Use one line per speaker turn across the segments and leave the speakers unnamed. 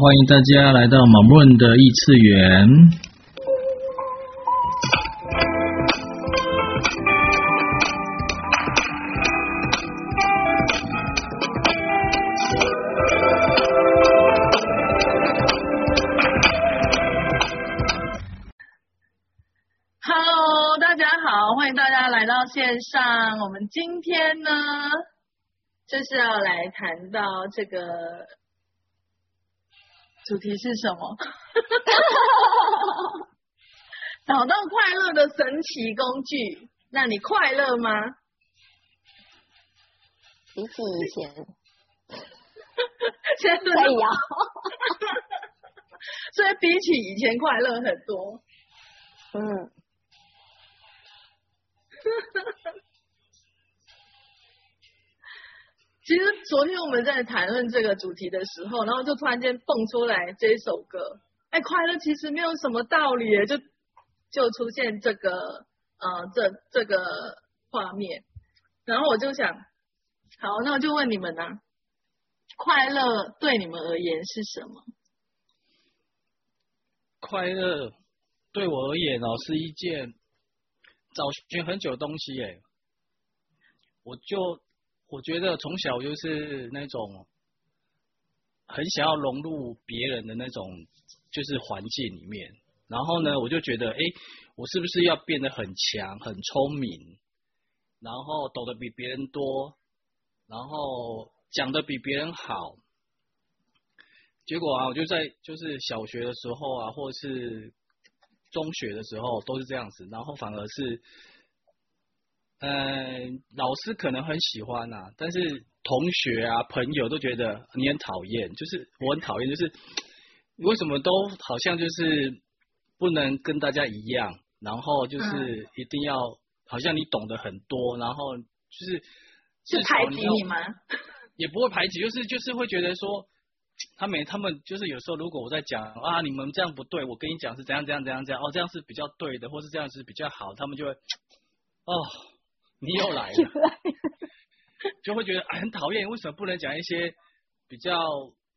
欢迎大家来到马润的异次元。
Hello，大家好，欢迎大家来到线上。我们今天呢，就是要来谈到这个。主题是什么？找到快乐的神奇工具。那你快乐吗？
比起以前，
现在可
以啊。
所以比起以前快乐很多。
嗯。
其实昨天我们在谈论这个主题的时候，然后就突然间蹦出来这首歌，哎，快乐其实没有什么道理，就就出现这个呃这这个画面，然后我就想，好，那我就问你们呢、快乐对你们而言是什么？
快乐对我而言哦，是一件找寻很久的东西，哎，我就。我觉得从小就是那种很想要融入别人的那种，就是环境里面。然后呢，我就觉得，哎，我是不是要变得很强、很聪明，然后懂得比别人多，然后讲的比别人好？结果啊，我就在就是小学的时候啊，或者是中学的时候都是这样子，然后反而是。嗯，老师可能很喜欢啊，但是同学啊、朋友都觉得你很讨厌，就是我很讨厌，就是为什么都好像就是不能跟大家一样，然后就是一定要、嗯、好像你懂得很多，然后就是
是排挤你吗？
也不会排挤，就是就是会觉得说，他们他们就是有时候如果我在讲啊，你们这样不对，我跟你讲是怎样怎样怎样怎样，哦，这样是比较对的，或是这样是比较好，他们就会哦。你又来了，就会觉得 很讨厌。为什么不能讲一些比较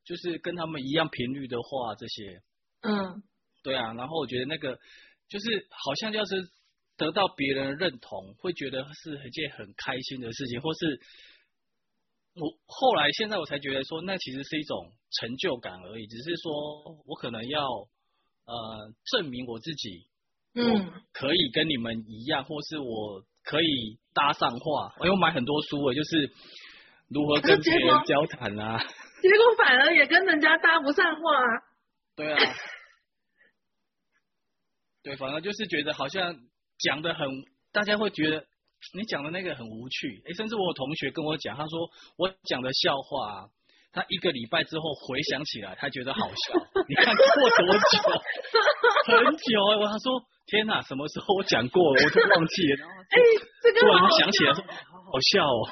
就是跟他们一样频率的话？这些，
嗯，
对啊。然后我觉得那个就是好像要是得到别人认同，会觉得是一件很开心的事情，或是我后来现在我才觉得说，那其实是一种成就感而已。只是说我可能要呃证明我自己，
嗯，
可以跟你们一样，或是我。可以搭上话，我有买很多书诶，就是如何跟别人交谈啊。
结果反而也跟人家搭不上话。
对啊。对，反而就是觉得好像讲的很，大家会觉得你讲的那个很无趣。诶，甚至我有同学跟我讲，他说我讲的笑话啊，他一个礼拜之后回想起来，他觉得好笑。你看过多久？很久诶，我他说。天呐，什么时候我讲过了，我都忘记了。然后，哎，这个突然想起来说，好好笑哦。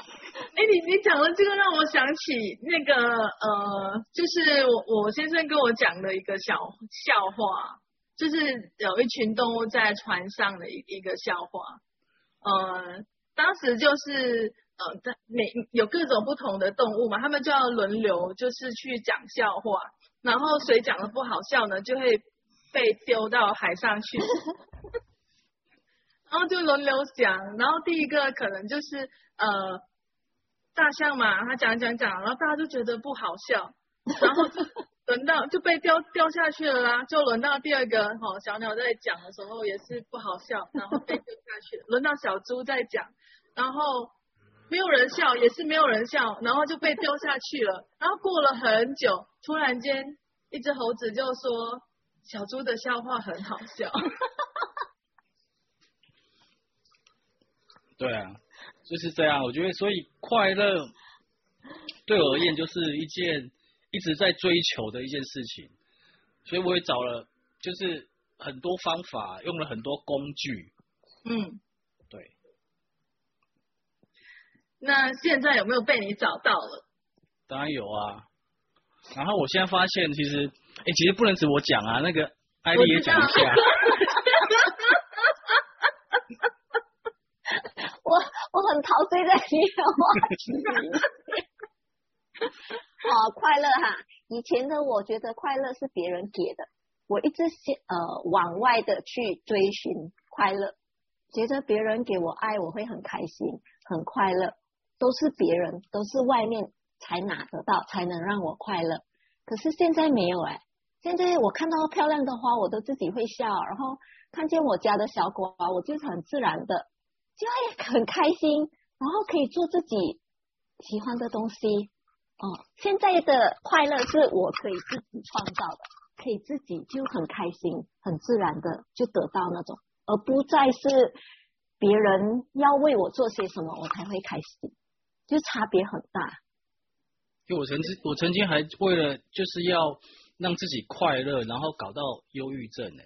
哎，你你讲的这个让我想起那个呃，就是我我先生跟我讲的一个小笑话，就是有一群动物在船上的一一个笑话。呃，当时就是呃，在每有各种不同的动物嘛，他们就要轮流就是去讲笑话，然后谁讲的不好笑呢，就会。被丢到海上去，然后就轮流讲，然后第一个可能就是呃大象嘛，他讲讲讲，然后大家就觉得不好笑，然后就 轮到就被掉掉下去了啦，就轮到第二个哦小鸟在讲的时候也是不好笑，然后被丢下去，轮到小猪在讲，然后没有人笑，也是没有人笑，然后就被丢下去了，然后过了很久，突然间一只猴子就说。小猪的笑话很好笑，
对啊，就是这样。我觉得，所以快乐对我而言就是一件一直在追求的一件事情。所以我也找了，就是很多方法，用了很多工具。
嗯，
对。
那现在有没有被你找到了？
当然有啊。然后我现在发现，其实。哎，其实不能只我讲啊，那个艾莉也讲一下。
我我很陶醉在你的话题里面。好快乐哈！以前的我觉得快乐是别人给的，我一直先呃往外的去追寻快乐，觉得别人给我爱我会很开心很快乐，都是别人都是外面才拿得到才能让我快乐。可是现在没有哎，现在我看到漂亮的花我都自己会笑，然后看见我家的小狗啊，我就是很自然的就会很开心，然后可以做自己喜欢的东西。哦，现在的快乐是我可以自己创造的，可以自己就很开心、很自然的就得到那种，而不再是别人要为我做些什么我才会开心，就差别很大。
就我曾经，我曾经还为了就是要让自己快乐，然后搞到忧郁症哎，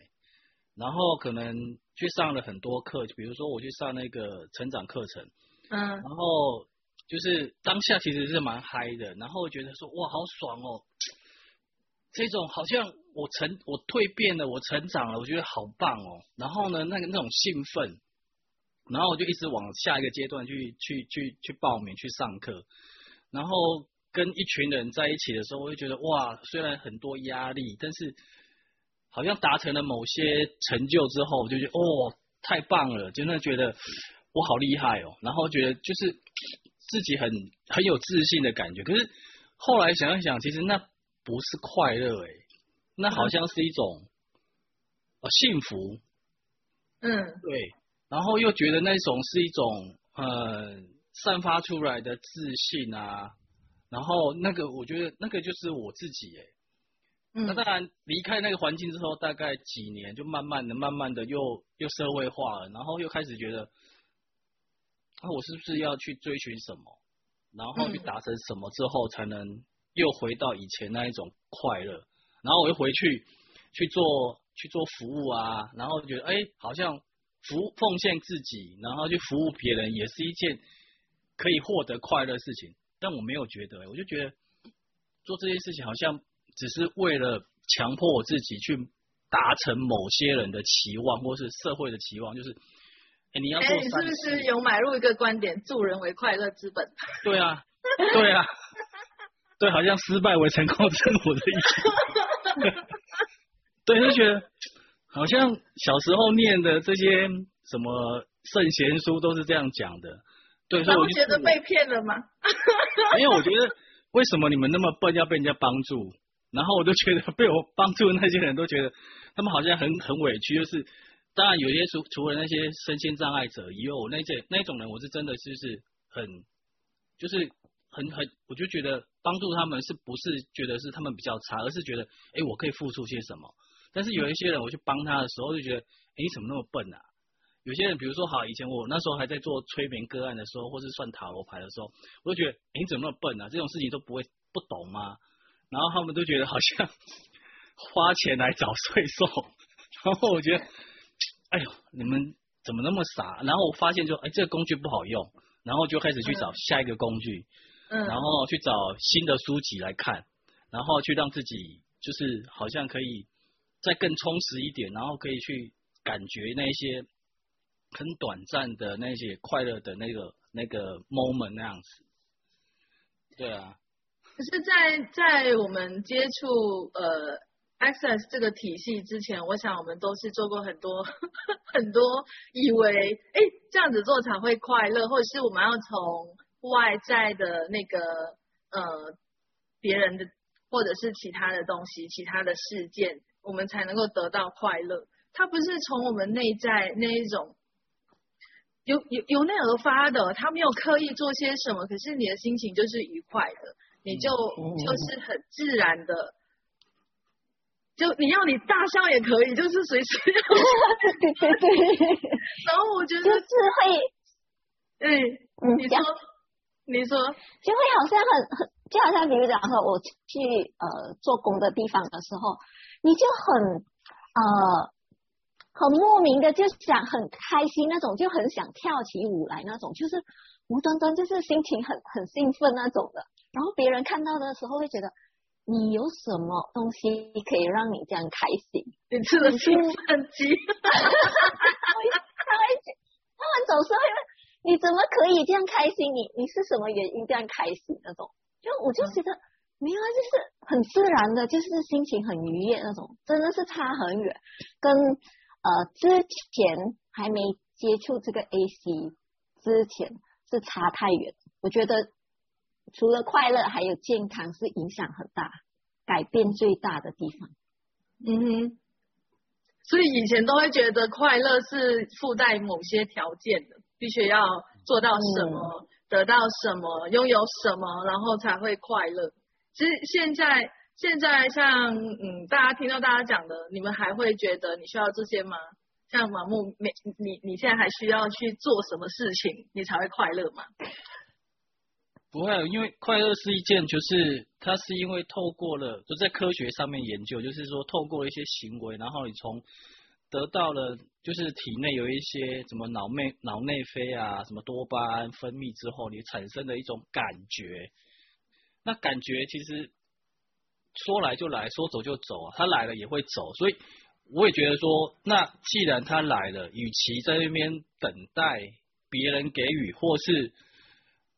然后可能去上了很多课，就比如说我去上那个成长课程，嗯，然后。就是当下其实是蛮嗨的，然后觉得说哇好爽哦，这种好像我成我蜕变了，我成长了，我觉得好棒哦。然后呢，那个那种兴奋，然后我就一直往下一个阶段去去去去报名去上课，然后跟一群人在一起的时候，我就觉得哇，虽然很多压力，但是好像达成了某些成就之后，我就觉得哦太棒了，真的觉得我好厉害哦。然后觉得就是。自己很很有自信的感觉，可是后来想一想，其实那不是快乐诶，那好像是一种呃幸福，嗯，对，然后又觉得那种是一种呃散发出来的自信啊，然后那个我觉得那个就是我自己诶，嗯，那当然离开那个环境之后，大概几年就慢慢的、慢慢的又又社会化了，然后又开始觉得。啊我是不是要去追寻什么，然后去达成什么之后，才能又回到以前那一种快乐？然后我又回去去做去做服务啊，然后觉得哎，好像服奉献自己，然后去服务别人，也是一件可以获得快乐的事情。但我没有觉得，我就觉得做这件事情好像只是为了强迫我自己去达成某些人的期望，或是社会的期望，就是。哎，你要做，你
是不是有买入一个观点，助人为快乐之本？
对啊，对啊，对，好像失败为成功之母的意思。对，就觉得好像小时候念的这些什么圣贤书都是这样讲的。对，所以我就
觉得被骗了吗？
因为我觉得为什么你们那么笨，要被人家帮助？然后我就觉得被我帮助的那些人都觉得他们好像很很委屈，就是。当然，有些除除了那些身心障碍者以外，我那些那种人，我是真的就是很，就是很很，我就觉得帮助他们是不是觉得是他们比较差，而是觉得哎，我可以付出些什么。但是有一些人，我去帮他的时候，就觉得哎，你怎么那么笨啊？有些人，比如说好，以前我那时候还在做催眠个案的时候，或是算塔罗牌的时候，我就觉得哎，你怎么那么笨啊？这种事情都不会不懂吗？然后他们都觉得好像花钱来找税收，然后我觉得。哎呦，你们怎么那么傻？然后我发现就，哎，这个工具不好用，然后就开始去找下一个工具，嗯，然后去找新的书籍来看，然后去让自己就是好像可以再更充实一点，然后可以去感觉那些很短暂的那些快乐的那个那个 moment 那样子。对啊。
可是在，在在我们接触呃。Access 这个体系之前，我想我们都是做过很多 很多，以为哎这样子做才会快乐，或者是我们要从外在的那个呃别人的或者是其他的东西、其他的事件，我们才能够得到快乐。它不是从我们内在那一种由由由内而发的，他没有刻意做些什么，可是你的心情就是愉快的，你就就是很自然的。就你要你大笑也可以，就是随时要。
对对对。
然后我觉得
就是
会，你说，你说，
就会好像很很，就好像比如讲说我去呃做工的地方的时候，你就很呃很莫名的就想很开心那种，就很想跳起舞来那种，就是无端端就是心情很很兴奋那种的。然后别人看到的时候会觉得。你有什么东西可以让你这样开心？
你吃了兴奋剂？他会，他会，他们
总是会问你怎么可以这样开心？你你是什么原因这样开心？那种，就我就觉得没有啊，就是很自然的，就是心情很愉悦那种，真的是差很远，跟呃之前还没接触这个 AC 之前是差太远。我觉得除了快乐，还有健康是影响很大，改变最大的地方。
嗯哼，所以以前都会觉得快乐是附带某些条件的，必须要做到什么，嗯、得到什么，拥有什么，然后才会快乐。其实现在，现在像嗯，大家听到大家讲的，你们还会觉得你需要这些吗？像马木，你你你现在还需要去做什么事情，你才会快乐吗？
不会，因为快乐是一件，就是它是因为透过了，就在科学上面研究，就是说透过了一些行为，然后你从得到了，就是体内有一些什么脑内脑内啡啊，什么多巴胺分泌之后，你产生的一种感觉。那感觉其实说来就来，说走就走啊，他来了也会走，所以我也觉得说，那既然他来了，与其在那边等待别人给予，或是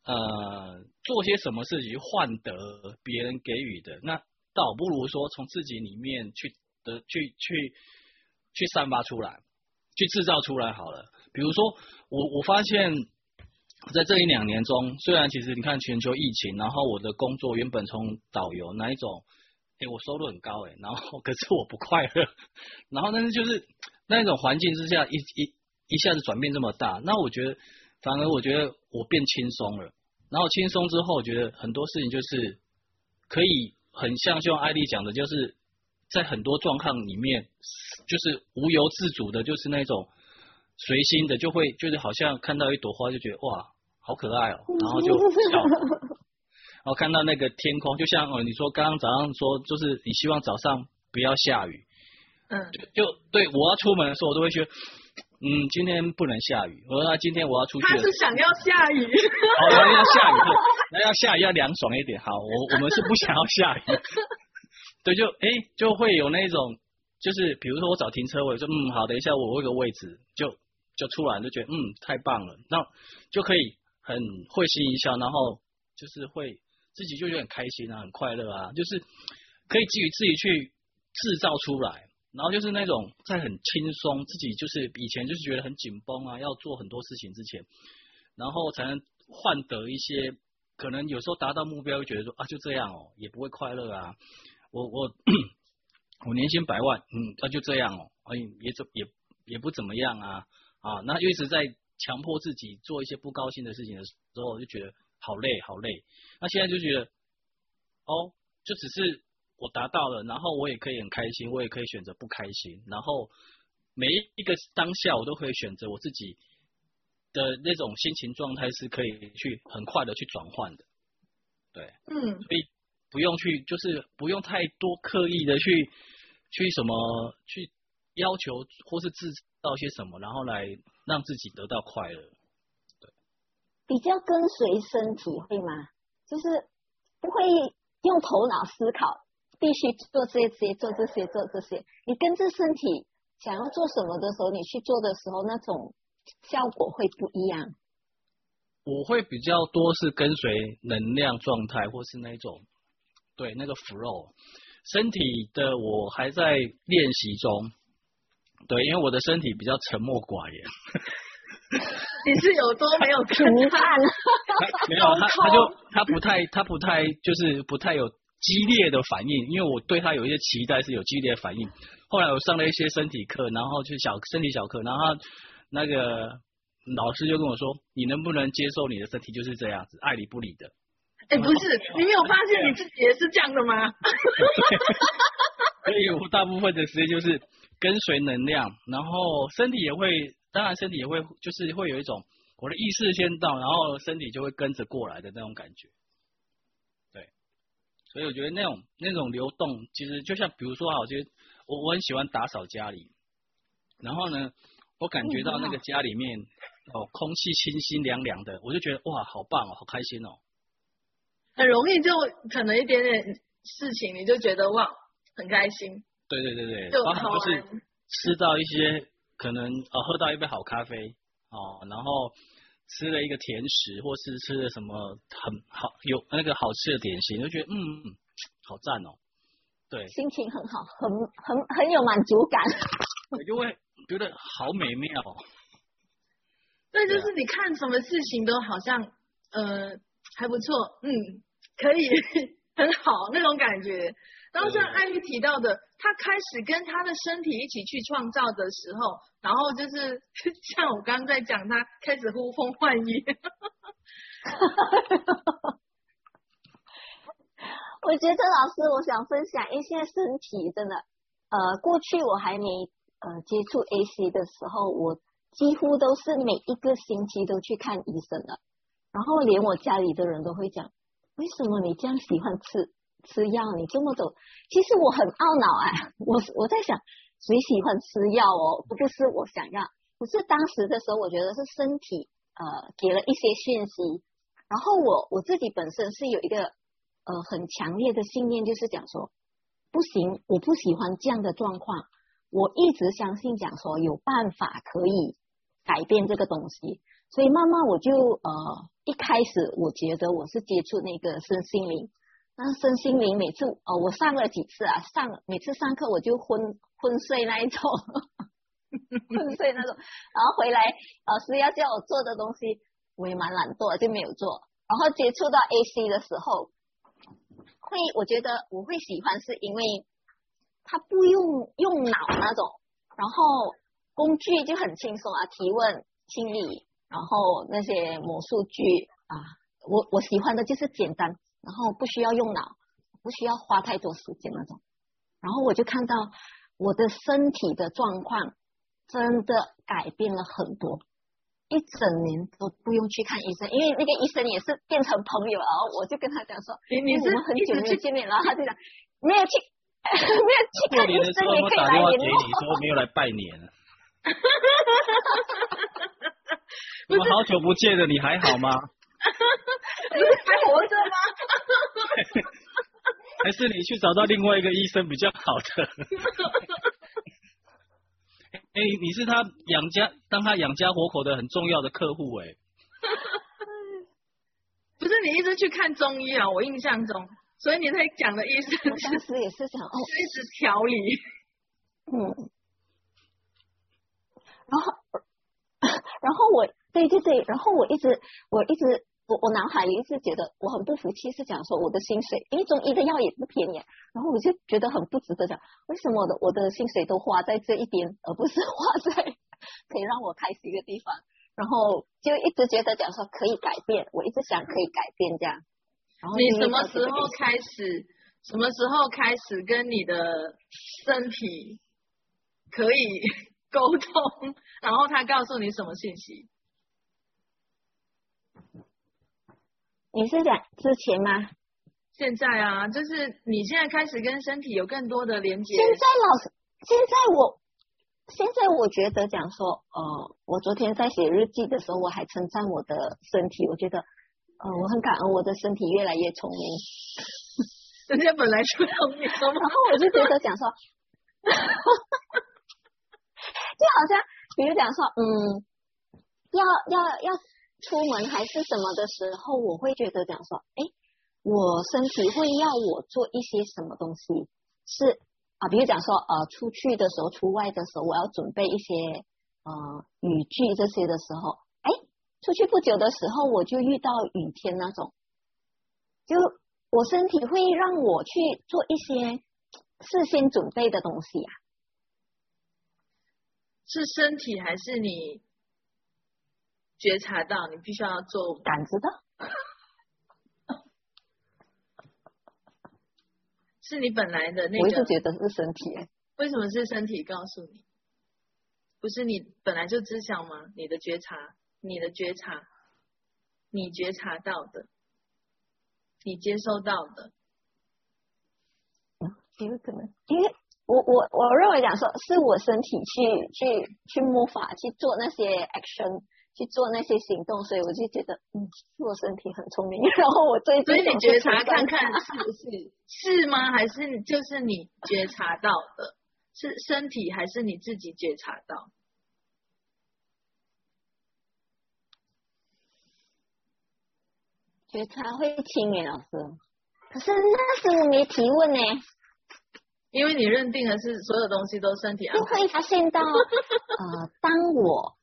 呃做些什么事情换得别人给予的，那倒不如说从自己里面去的去去去散发出来，去制造出来好了。比如说我我发现。在这一两年中，虽然其实你看全球疫情，然后我的工作原本从导游那一种，哎，我收入很高哎，然后 可是我不快乐，然后但是就是那一种环境之下，一一一下子转变这么大，那我觉得反而我觉得我变轻松了，然后轻松之后，我觉得很多事情就是可以很像就像艾丽讲的，就是在很多状况里面，就是无由自主的，就是那种随心的，就会就是好像看到一朵花就觉得哇。好可爱哦，然后就笑，然后看到那个天空，就像哦，你说刚刚早上说，就是你希望早上不要下雨，
嗯，
就对我要出门的时候，我都会觉得，嗯，今天不能下雨。我说那今天我要出去，
他是想要下雨，
好，要要下雨，那要下雨要凉爽一点。好，我我们是不想要下雨，对，就哎就会有那种，就是比如说我找停车位，说嗯好，等一下我有个位置，就就出来就觉得嗯太棒了，那就可以。很会心一笑，然后就是会自己就觉得很开心啊，很快乐啊，就是可以基于自己去制造出来，然后就是那种在很轻松，自己就是以前就是觉得很紧绷啊，要做很多事情之前，然后才能换得一些可能有时候达到目标，就觉得说啊就这样哦，也不会快乐啊，我我我年薪百万，嗯，那、啊、就这样哦，哎也怎也也不怎么样啊啊，那一直在。强迫自己做一些不高兴的事情的时候，我就觉得好累好累。那现在就觉得，哦，就只是我达到了，然后我也可以很开心，我也可以选择不开心。然后每一个当下，我都可以选择我自己的那种心情状态，是可以去很快的去转换的。对，
嗯，
所以不用去，就是不用太多刻意的去去什么去要求或是制造些什么，然后来。让自己得到快乐，对，
比较跟随身体会吗？就是不会用头脑思考，必须做这些、做这些、做这些。你跟着身体想要做什么的时候，你去做的时候，那种效果会不一样。
我会比较多是跟随能量状态，或是那种对那个 flow。身体的我还在练习中。对，因为我的身体比较沉默寡言。
你是有多没有看他？
没有，他他就他不太他不太就是不太有激烈的反应，因为我对他有一些期待是有激烈的反应。后来我上了一些身体课，然后就小身体小课，然后那个老师就跟我说：“你能不能接受你的身体就是这样子，爱理不理的？”
哎，不是，你没有发现你自己也是这样的吗？
所以我大部分的时间就是。跟随能量，然后身体也会，当然身体也会，就是会有一种我的意识先到，然后身体就会跟着过来的那种感觉。对，所以我觉得那种那种流动，其实就像比如说啊，我觉得我我很喜欢打扫家里，然后呢，我感觉到那个家里面哦，空气清新凉凉的，我就觉得哇，好棒哦，好开心哦。
很容易就可能一点点事情，你就觉得哇，很开心。
对对对对，包括就是吃到一些可能呃喝到一杯好咖啡哦，然后吃了一个甜食，或是吃了什么很好有那个好吃的点心，就觉得嗯好赞哦，对，
心情很好，很很很有满足感，
我就会觉得好美妙。
对，就是你看什么事情都好像呃还不错，嗯，可以 很好那种感觉。然后像艾玉提到的，他开始跟他的身体一起去创造的时候，然后就是 像我刚刚在讲，他开始呼风唤雨。
我觉得老师，我想分享一些身体真的，呃，过去我还没呃接触 AC 的时候，我几乎都是每一个星期都去看医生的，然后连我家里的人都会讲，为什么你这样喜欢吃？吃药，你这么走，其实我很懊恼哎，我我在想，谁喜欢吃药哦？不就是我想要？可是当时的时候，我觉得是身体呃给了一些讯息，然后我我自己本身是有一个呃很强烈的信念，就是讲说不行，我不喜欢这样的状况，我一直相信讲说有办法可以改变这个东西，所以慢慢我就呃一开始我觉得我是接触那个身心灵。那身心灵每次哦，我上了几次啊，上每次上课我就昏昏睡那一种，昏睡那种，然后回来老师要叫我做的东西，我也蛮懒惰，就没有做。然后接触到 AC 的时候，会我觉得我会喜欢，是因为他不用用脑那种，然后工具就很轻松啊，提问、清理，然后那些魔术具啊，我我喜欢的就是简单。然后不需要用脑，不需要花太多时间那种。然后我就看到我的身体的状况真的改变了很多，一整年都不用去看医生，因为那个医生也是变成朋友。然后我就跟他讲说：“你你是我们很久没有见面了。”他就讲：“没有去，没有去看医生，也可以来联络。”
你说没有来拜年。我们好久不见了，你还好吗？
你还活着吗？
还是你去找到另外一个医生比较好的？哎、欸，你是他养家，当他养家活口的很重要的客户哎。
不是你一直去看中医啊？我印象中，所以你在讲的意思是，
当时也是想哦，
一直调理。
嗯。然后，然后我对对对，然后我一直我一直。我我脑海里一直觉得我很不服气，是讲说我的薪水，因为中医的药也不便宜，然后我就觉得很不值得讲，为什么我的我的薪水都花在这一边，而不是 花在可以让我开心的地方，然后就一直觉得讲说可以改变，我一直想可以改变这样。然后
你什么时候开始？什么时候开始跟你的身体可以 沟通？然后他告诉你什么信息？
你是讲之前吗？
现在啊，就是你现在开始跟身体有更多的连接。
现在老师，现在我，现在我觉得讲说，呃，我昨天在写日记的时候，我还称赞我的身体，我觉得，呃，我很感恩我的身体越来越聪明。
人家本来就聪明，然
后我就觉得讲说，就好像比如讲说，嗯，要要要。出门还是什么的时候，我会觉得讲说，哎，我身体会要我做一些什么东西，是啊，比如讲说，呃，出去的时候，出外的时候，我要准备一些呃雨具这些的时候，哎，出去不久的时候，我就遇到雨天那种，就我身体会让我去做一些事先准备的东西啊，
是身体还是你？觉察到你必须要做
感知的，
是你本来的那个。
我一直觉得是身体，
为什么是身体告诉你？不是你本来就知晓吗？你的觉察，你的觉察，你觉察到的，你接收到的，
有可能，因为我我我认为讲说是我身体去去去魔法去做那些 action。去做那些行动，所以我就觉得，嗯，我身体很聪明。然后我最近，
所以你觉察看看是不是是吗？还是就是你觉察到的，是身体还是你自己觉察到？
觉察会轻耶，老师。可是那时我没提问呢，
因为你认定的是所有东西都身体安排。
就会发现到，呃，当我，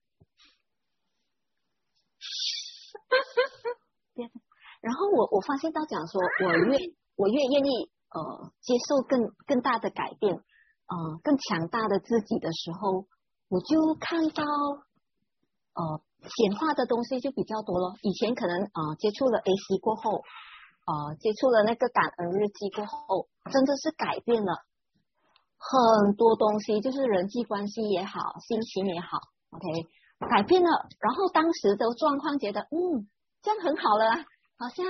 哈哈然后我我发现到讲说，我越我越愿意呃接受更更大的改变，呃更强大的自己的时候，我就看到呃显化的东西就比较多了。以前可能呃接触了 AC 过后。呃，接触了那个感恩日记过后，真的是改变了很多东西，就是人际关系也好，心情也好，OK，改变了。然后当时的状况觉得，嗯，这样很好了，好像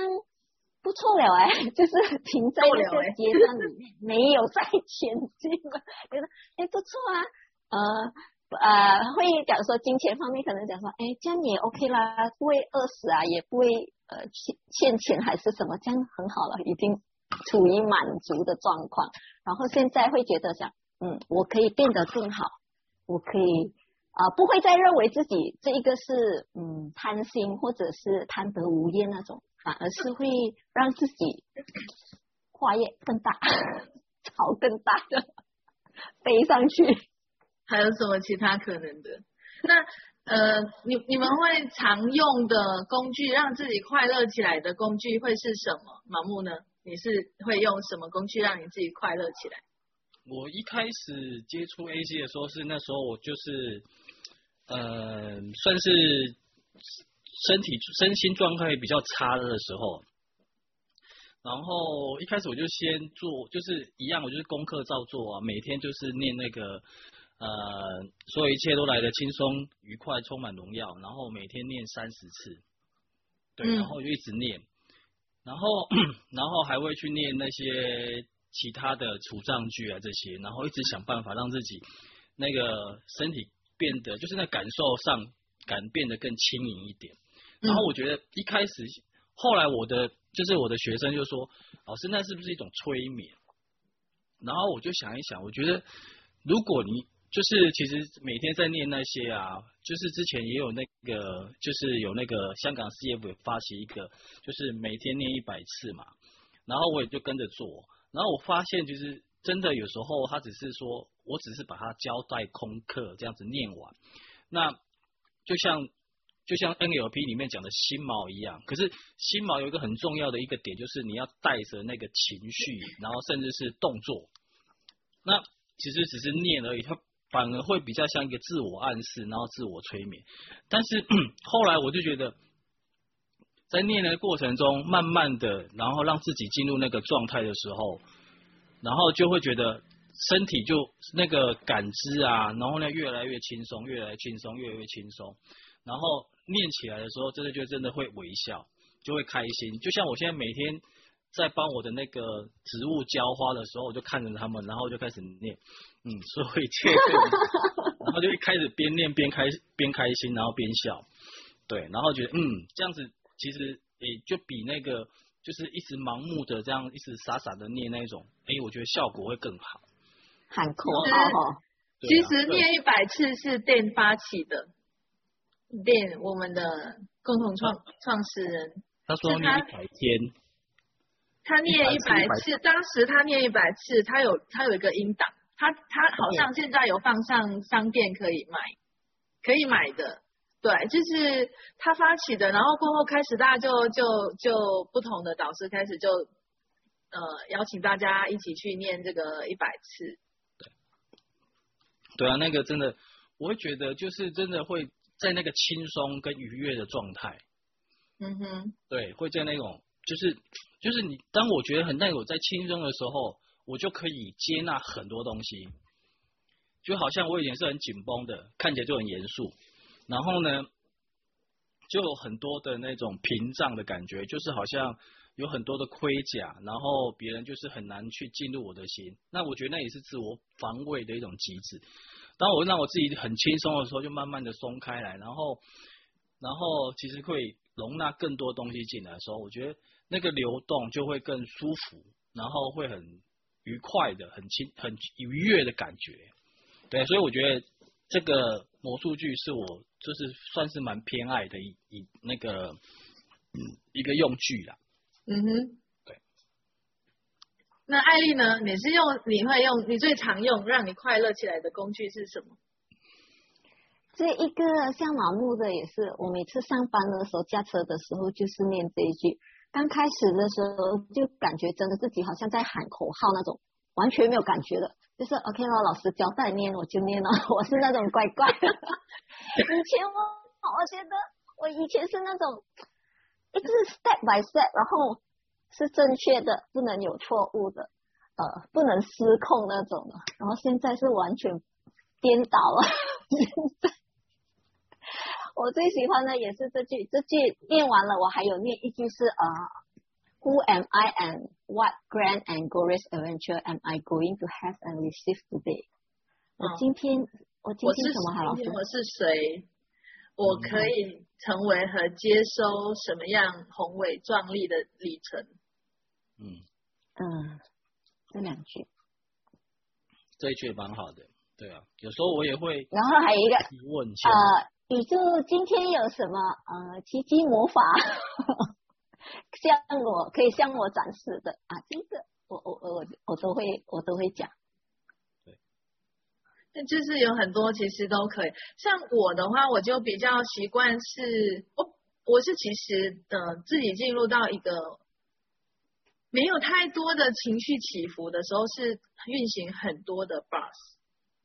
不错了哎，就是停在那个阶段里面，没有再前进了，觉得哎不错啊，呃。呃，会讲说金钱方面可能讲说，哎，这样也 OK 啦，不会饿死啊，也不会呃欠欠钱还是什么，这样很好了，已经处于满足的状况。然后现在会觉得想，嗯，我可以变得更好，我可以啊、呃，不会再认为自己这一个是嗯贪心或者是贪得无厌那种，反而是会让自己跨越更大，朝更大的飞上去。
还有什么其他可能的？那呃，你你们会常用的工具，让自己快乐起来的工具会是什么？盲目呢？你是会用什么工具让你自己快乐起来？
我一开始接触 AC 的时候，是那时候我就是呃，算是身体身心状态比较差的时候，然后一开始我就先做，就是一样，我就是功课照做啊，每天就是念那个。呃，所有一切都来得轻松、愉快、充满荣耀。然后每天念三十次，对，然后就一直念，嗯、然后然后还会去念那些其他的除障句啊这些，然后一直想办法让自己那个身体变得，就是那感受上感变得更轻盈一点。然后我觉得一开始，后来我的就是我的学生就说，老师，那是不是一种催眠？然后我就想一想，我觉得如果你就是其实每天在念那些啊，就是之前也有那个，就是有那个香港 CF 发起一个，就是每天念一百次嘛，然后我也就跟着做，然后我发现其实真的有时候他只是说我只是把它交代空课这样子念完，那就像就像 NLP 里面讲的心锚一样，可是心锚有一个很重要的一个点，就是你要带着那个情绪，然后甚至是动作，那其实只是念而已，它。反而会比较像一个自我暗示，然后自我催眠。但是 后来我就觉得，在念的过程中，慢慢的，然后让自己进入那个状态的时候，然后就会觉得身体就那个感知啊，然后呢越来越轻松，越来越轻松，越来越轻松。然后念起来的时候，真的就真的会微笑，就会开心。就像我现在每天。在帮我的那个植物浇花的时候，我就看着他们，然后就开始念，嗯，所以这个，然后就一开始边念边开边开心，然后边笑，对，然后觉得嗯，这样子其实也，就比那个就是一直盲目的这样一直傻傻的念那种，诶，我觉得效果会更好。
喊口号，
其实念一百次是电发起的，电我们的共同创创始人，
他说念一百天。
他念一百次，当时他念一百次，他有他有一个音档，他他好像现在有放上商店可以买，可以买的，对，就是他发起的，然后过后开始大家就就就不同的导师开始就呃邀请大家一起去念这个一百次，
对，对啊，那个真的我会觉得就是真的会在那个轻松跟愉悦的状态，
嗯哼，
对，会在那种就是。就是你，当我觉得很那我在轻松的时候，我就可以接纳很多东西，就好像我以前是很紧绷的，看起来就很严肃，然后呢，就有很多的那种屏障的感觉，就是好像有很多的盔甲，然后别人就是很难去进入我的心。那我觉得那也是自我防卫的一种机制。当我让我自己很轻松的时候，就慢慢的松开来，然后，然后其实会容纳更多东西进来的时候，我觉得。那个流动就会更舒服，然后会很愉快的、很轻、很愉悦的感觉。对，所以我觉得这个魔术具是我就是算是蛮偏爱的一一那个嗯一个用具啦。
嗯哼，
对。
那艾丽呢？你是用你会用你最常用让你快乐起来的工具是什么？
这一个像老木的也是，我每次上班的时候驾车的时候就是念这一句。刚开始的时候就感觉真的自己好像在喊口号那种，完全没有感觉的，就是 OK 了，老师交代念我就念了，我是那种乖乖。以前我我觉得我以前是那种一直 step by step，然后。是正确的，不能有错误的，呃，不能失控那种的。然后现在是完全颠倒了。现在我最喜欢的也是这句，这句念完了，我还有念一句是呃，Who am I and what grand and glorious adventure am I going to have and receive today？、嗯、我今天我今天什么好？老师，
我是谁？我可以成为和接收什么样宏伟壮丽的里程？
嗯嗯，这两句，
这一句也蛮好的，对啊，有时候我也会，
然后还有一个
提问，
呃，宇宙今天有什么呃奇迹魔法，向我可以向我展示的啊？这个我我我我都会我都会讲，
对，那就是有很多其实都可以，像我的话，我就比较习惯是，我我是其实呃自己进入到一个。没有太多的情绪起伏的时候，是运行很多的 bus。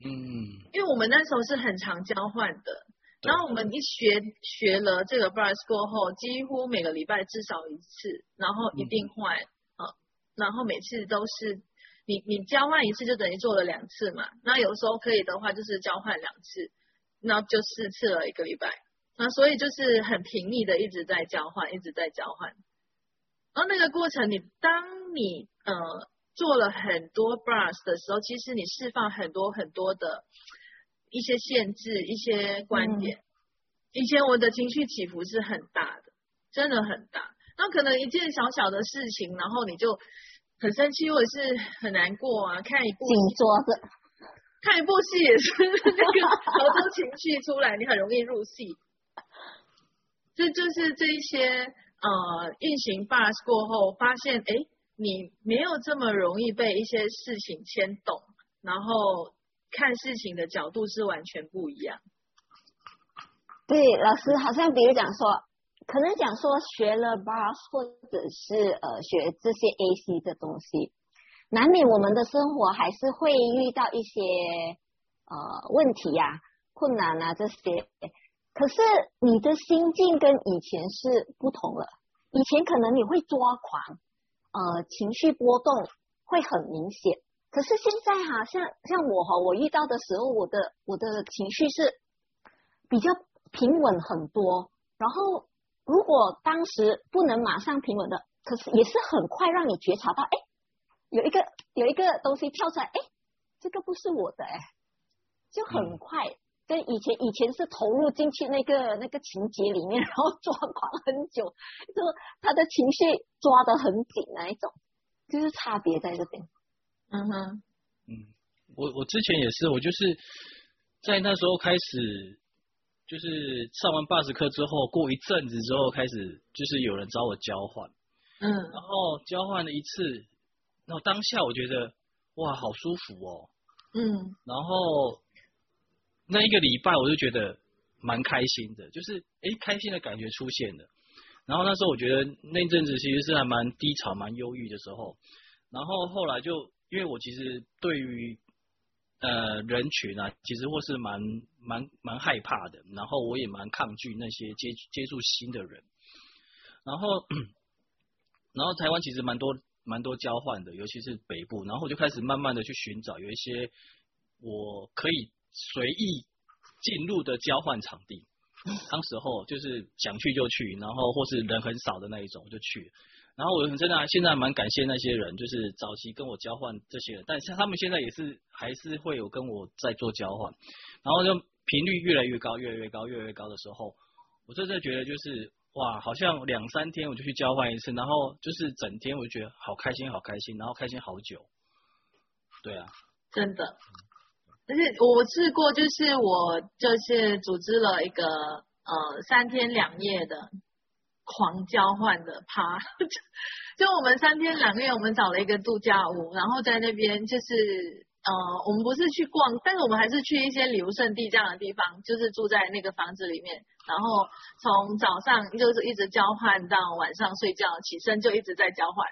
嗯，
因为我们那时候是很常交换的，然后我们一学学了这个 brush 过后，几乎每个礼拜至少一次，然后一定换啊，然后每次都是你你交换一次就等于做了两次嘛，那有时候可以的话就是交换两次，那就四次了一个礼拜，那所以就是很频密的一直在交换，一直在交换。然后那个过程，你当你呃做了很多 brush 的时候，其实你释放很多很多的一些限制、一些观点。嗯、以前我的情绪起伏是很大的，真的很大。那可能一件小小的事情，然后你就很生气，或者是很难过啊。看一部戏，
紧张的，
看一部戏也是那个好多情绪出来，你很容易入戏。这就是这一些。呃，运行 bus 过后，发现哎，你没有这么容易被一些事情牵动，然后看事情的角度是完全不一样。
对，老师好像比如讲说，可能讲说学了 bus 或者是呃学这些 AC 的东西，难免我们的生活还是会遇到一些呃问题呀、啊、困难啊这些。可是你的心境跟以前是不同了，以前可能你会抓狂，呃，情绪波动会很明显。可是现在哈、啊，像像我哈，我遇到的时候，我的我的情绪是比较平稳很多。然后如果当时不能马上平稳的，可是也是很快让你觉察到，哎，有一个有一个东西跳出来，哎，这个不是我的，哎，就很快。嗯跟以前以前是投入进去那个那个情节里面，然后抓狂很久，就他的情绪抓得很紧那一种，就是差别在这边。
嗯哼，
嗯，我我之前也是，我就是在那时候开始，就是上完 bus 课之后，过一阵子之后开始，就是有人找我交换，
嗯，
然后交换了一次，然后当下我觉得哇，好舒服哦，
嗯，
然后。那一个礼拜我就觉得蛮开心的，就是哎，开心的感觉出现了。然后那时候我觉得那阵子其实是还蛮低潮、蛮忧郁的时候。然后后来就因为我其实对于呃人群啊，其实或是蛮蛮蛮害怕的。然后我也蛮抗拒那些接接触新的人。然后然后台湾其实蛮多蛮多交换的，尤其是北部。然后我就开始慢慢的去寻找有一些我可以。随意进入的交换场地，当时候就是想去就去，然后或是人很少的那一种就去。然后我真的现在蛮感谢那些人，就是早期跟我交换这些人，但是他们现在也是还是会有跟我在做交换。然后就频率越来越高，越来越高，越来越高的时候，我真的觉得就是哇，好像两三天我就去交换一次，然后就是整天我就觉得好开心，好开心，然后开心好久。对啊，
真的。而且我试过，就是我就是组织了一个呃三天两夜的狂交换的趴，就我们三天两夜，我们找了一个度假屋，然后在那边就是。呃，我们不是去逛，但是我们还是去一些旅游胜地这样的地方，就是住在那个房子里面，然后从早上就是一直交换到晚上睡觉，起身就一直在交换，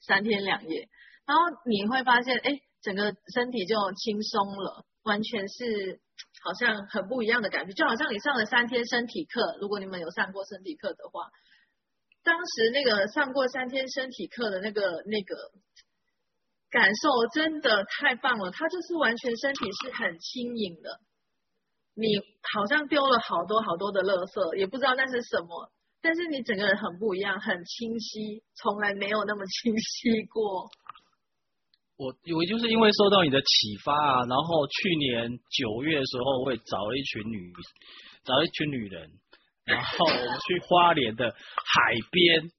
三天两夜，然后你会发现，哎，整个身体就轻松了，完全是好像很不一样的感觉，就好像你上了三天身体课，如果你们有上过身体课的话，当时那个上过三天身体课的那个那个。感受真的太棒了，他就是完全身体是很轻盈的，你好像丢了好多好多的垃圾，也不知道那是什么，但是你整个人很不一样，很清晰，从来没有那么清晰过。
我我就是因为受到你的启发啊，然后去年九月的时候，我也找了一群女，找一群女人，然后我们去花莲的海边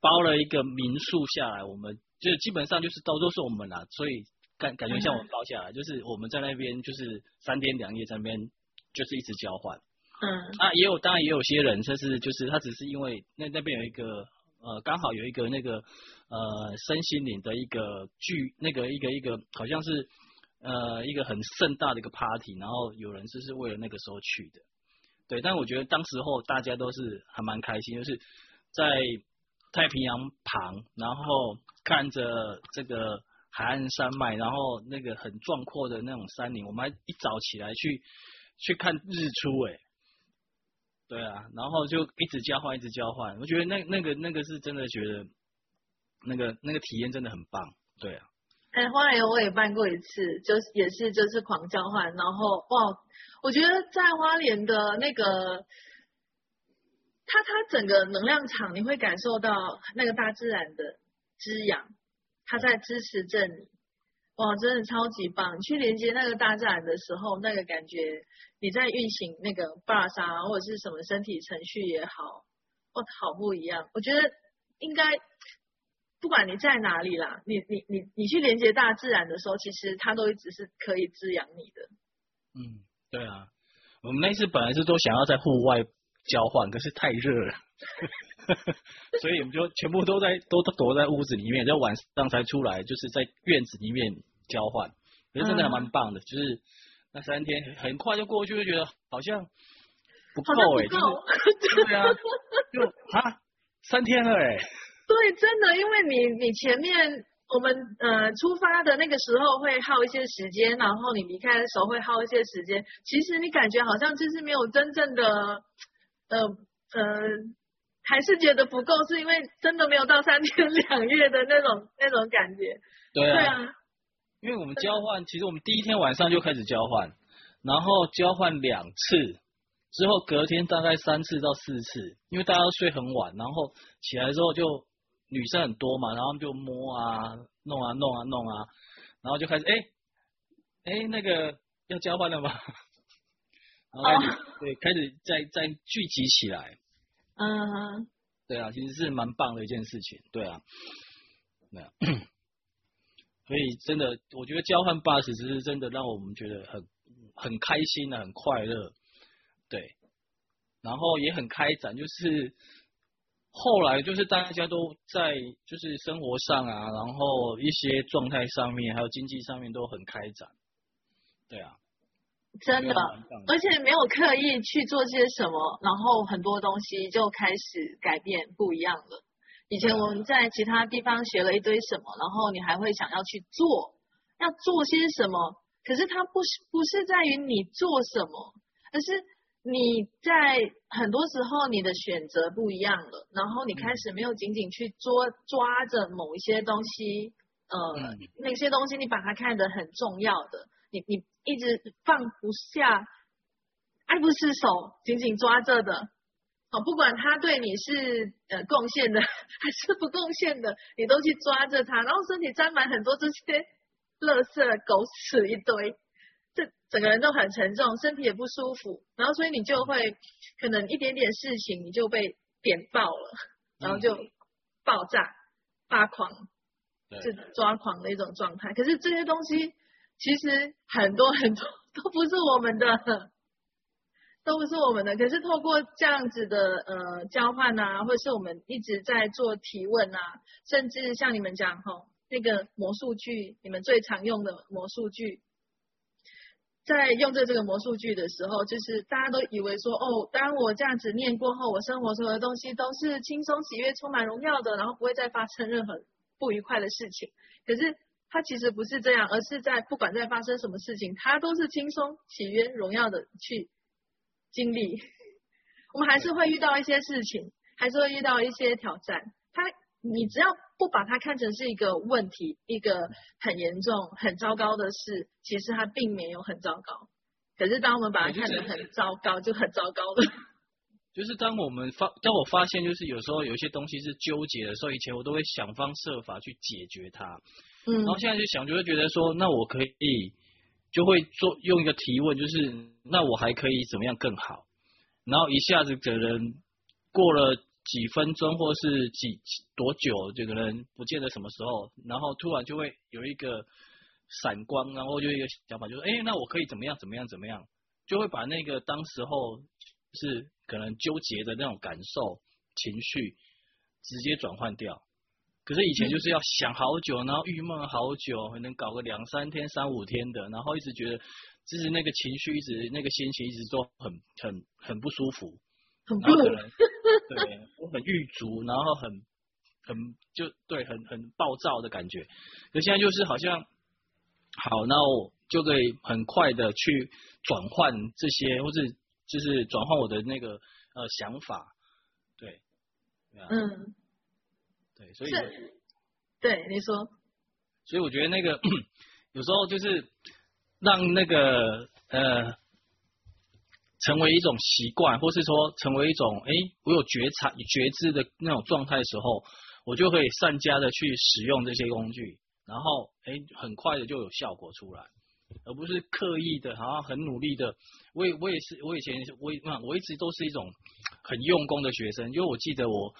包了一个民宿下来，我们。就基本上就是都都是我们啦，所以感感觉像我们包下来，嗯、就是我们在那边就是三天两夜在那边就是一直交换。嗯，啊也有当然也有些人，他是就是他只是因为那那边有一个呃刚好有一个那个呃身心灵的一个聚那个一个一个好像是呃一个很盛大的一个 party，然后有人就是为了那个时候去的。对，但我觉得当时候大家都是还蛮开心，就是在太平洋旁，然后。看着这个海岸山脉，然后那个很壮阔的那种山林，我们还一早起来去去看日出，哎，对啊，然后就一直交换，一直交换。我觉得那那个那个是真的觉得那个那个体验真的很棒，对啊。
哎，花莲我也办过一次，就也是就是狂交换，然后哇，我觉得在花莲的那个，它它整个能量场，你会感受到那个大自然的。滋养，它在支持着你，哇，真的超级棒！去连接那个大自然的时候，那个感觉，你在运行那个巴沙或者是什么身体程序也好，哇，好不一样。我觉得应该，不管你在哪里啦，你你你你去连接大自然的时候，其实它都一直是可以滋养你的。
嗯，对啊，我们那次本来是都想要在户外交换，可是太热了。所以我们就全部都在都躲在屋子里面，在晚上才出来，就是在院子里面交换。可是真的还蛮棒的，嗯、就是那三天很快就过去，就觉得好像不够哎、欸，就是对啊，就啊三天了哎、欸。
对，真的，因为你你前面我们呃出发的那个时候会耗一些时间，然后你离开的时候会耗一些时间。其实你感觉好像就是没有真正的呃呃。还是觉得不够，是因为真的没有到三天两夜的那种 那种感觉。
对啊，对啊，因为我们交换，其实我们第一天晚上就开始交换，然后交换两次，之后隔天大概三次到四次，因为大家都睡很晚，然后起来之后就女生很多嘛，然后就摸啊弄啊弄啊弄啊，然后就开始哎哎那个要交换了吗？然后 oh. 对开始再再聚集起来。嗯，对啊，其实是蛮棒的一件事情，对啊，没有，所以真的，我觉得交换 bus 只是真的让我们觉得很很开心的，很快乐，对，然后也很开展，就是后来就是大家都在就是生活上啊，然后一些状态上面，还有经济上面都很开展，对啊。
真的，而且没有刻意去做些什么，然后很多东西就开始改变不一样了。以前我们在其他地方学了一堆什么，然后你还会想要去做，要做些什么，可是它不是不是在于你做什么，而是你在很多时候你的选择不一样了，然后你开始没有仅仅去捉抓着某一些东西，呃，那些东西你把它看得很重要的。你你一直放不下，爱不释手，紧紧抓着的，哦，不管他对你是呃贡献的还是不贡献的，你都去抓着他，然后身体沾满很多这些垃圾、狗屎一堆，这整个人都很沉重，身体也不舒服，然后所以你就会可能一点点事情你就被点爆了，然后就爆炸、发狂，就抓狂的一种状态。可是这些东西。其实很多很多都不是我们的，都不是我们的。可是透过这样子的呃交换啊，或者是我们一直在做提问啊，甚至像你们讲吼，那个魔术剧，你们最常用的魔术剧。在用着这个魔术剧的时候，就是大家都以为说，哦，当我这样子念过后，我生活所有的东西都是轻松喜悦、充满荣耀的，然后不会再发生任何不愉快的事情。可是它其实不是这样，而是在不管在发生什么事情，它都是轻松喜悦、荣耀的去经历。我们还是会遇到一些事情，还是会遇到一些挑战。它。你只要不把它看成是一个问题，一个很严重、很糟糕的事，其实它并没有很糟糕。可是当我们把它看得很糟糕，就很糟糕了。
就是当我们发，当我发现，就是有时候有一些东西是纠结的时候，以前我都会想方设法去解决它。嗯。然后现在就想，就会觉得说，那我可以，就会做用一个提问，就是那我还可以怎么样更好？然后一下子可能过了。几分钟或是几多久，就可能不见得什么时候，然后突然就会有一个闪光，然后就一个想法，就是哎，那我可以怎么样怎么样怎么样，就会把那个当时候是可能纠结的那种感受情绪直接转换掉。可是以前就是要想好久，然后郁闷好久，可能搞个两三天、三五天的，然后一直觉得就是那个情绪一直那个心情一直都很很很不舒服。
很不可能，
对，我很郁卒，然后很很就对，很很暴躁的感觉。可现在就是好像好，那我就可以很快的去转换这些，或者就是转换我的那个呃想法，对，
嗯，
对，所以
对你说，
所以我觉得那个 有时候就是让那个呃。成为一种习惯，或是说成为一种，哎，我有觉察、觉知的那种状态的时候，我就可以善加的去使用这些工具，然后，哎，很快的就有效果出来，而不是刻意的，好像很努力的。我也，我也是，我以前，我那，我一直都是一种很用功的学生，因为我记得我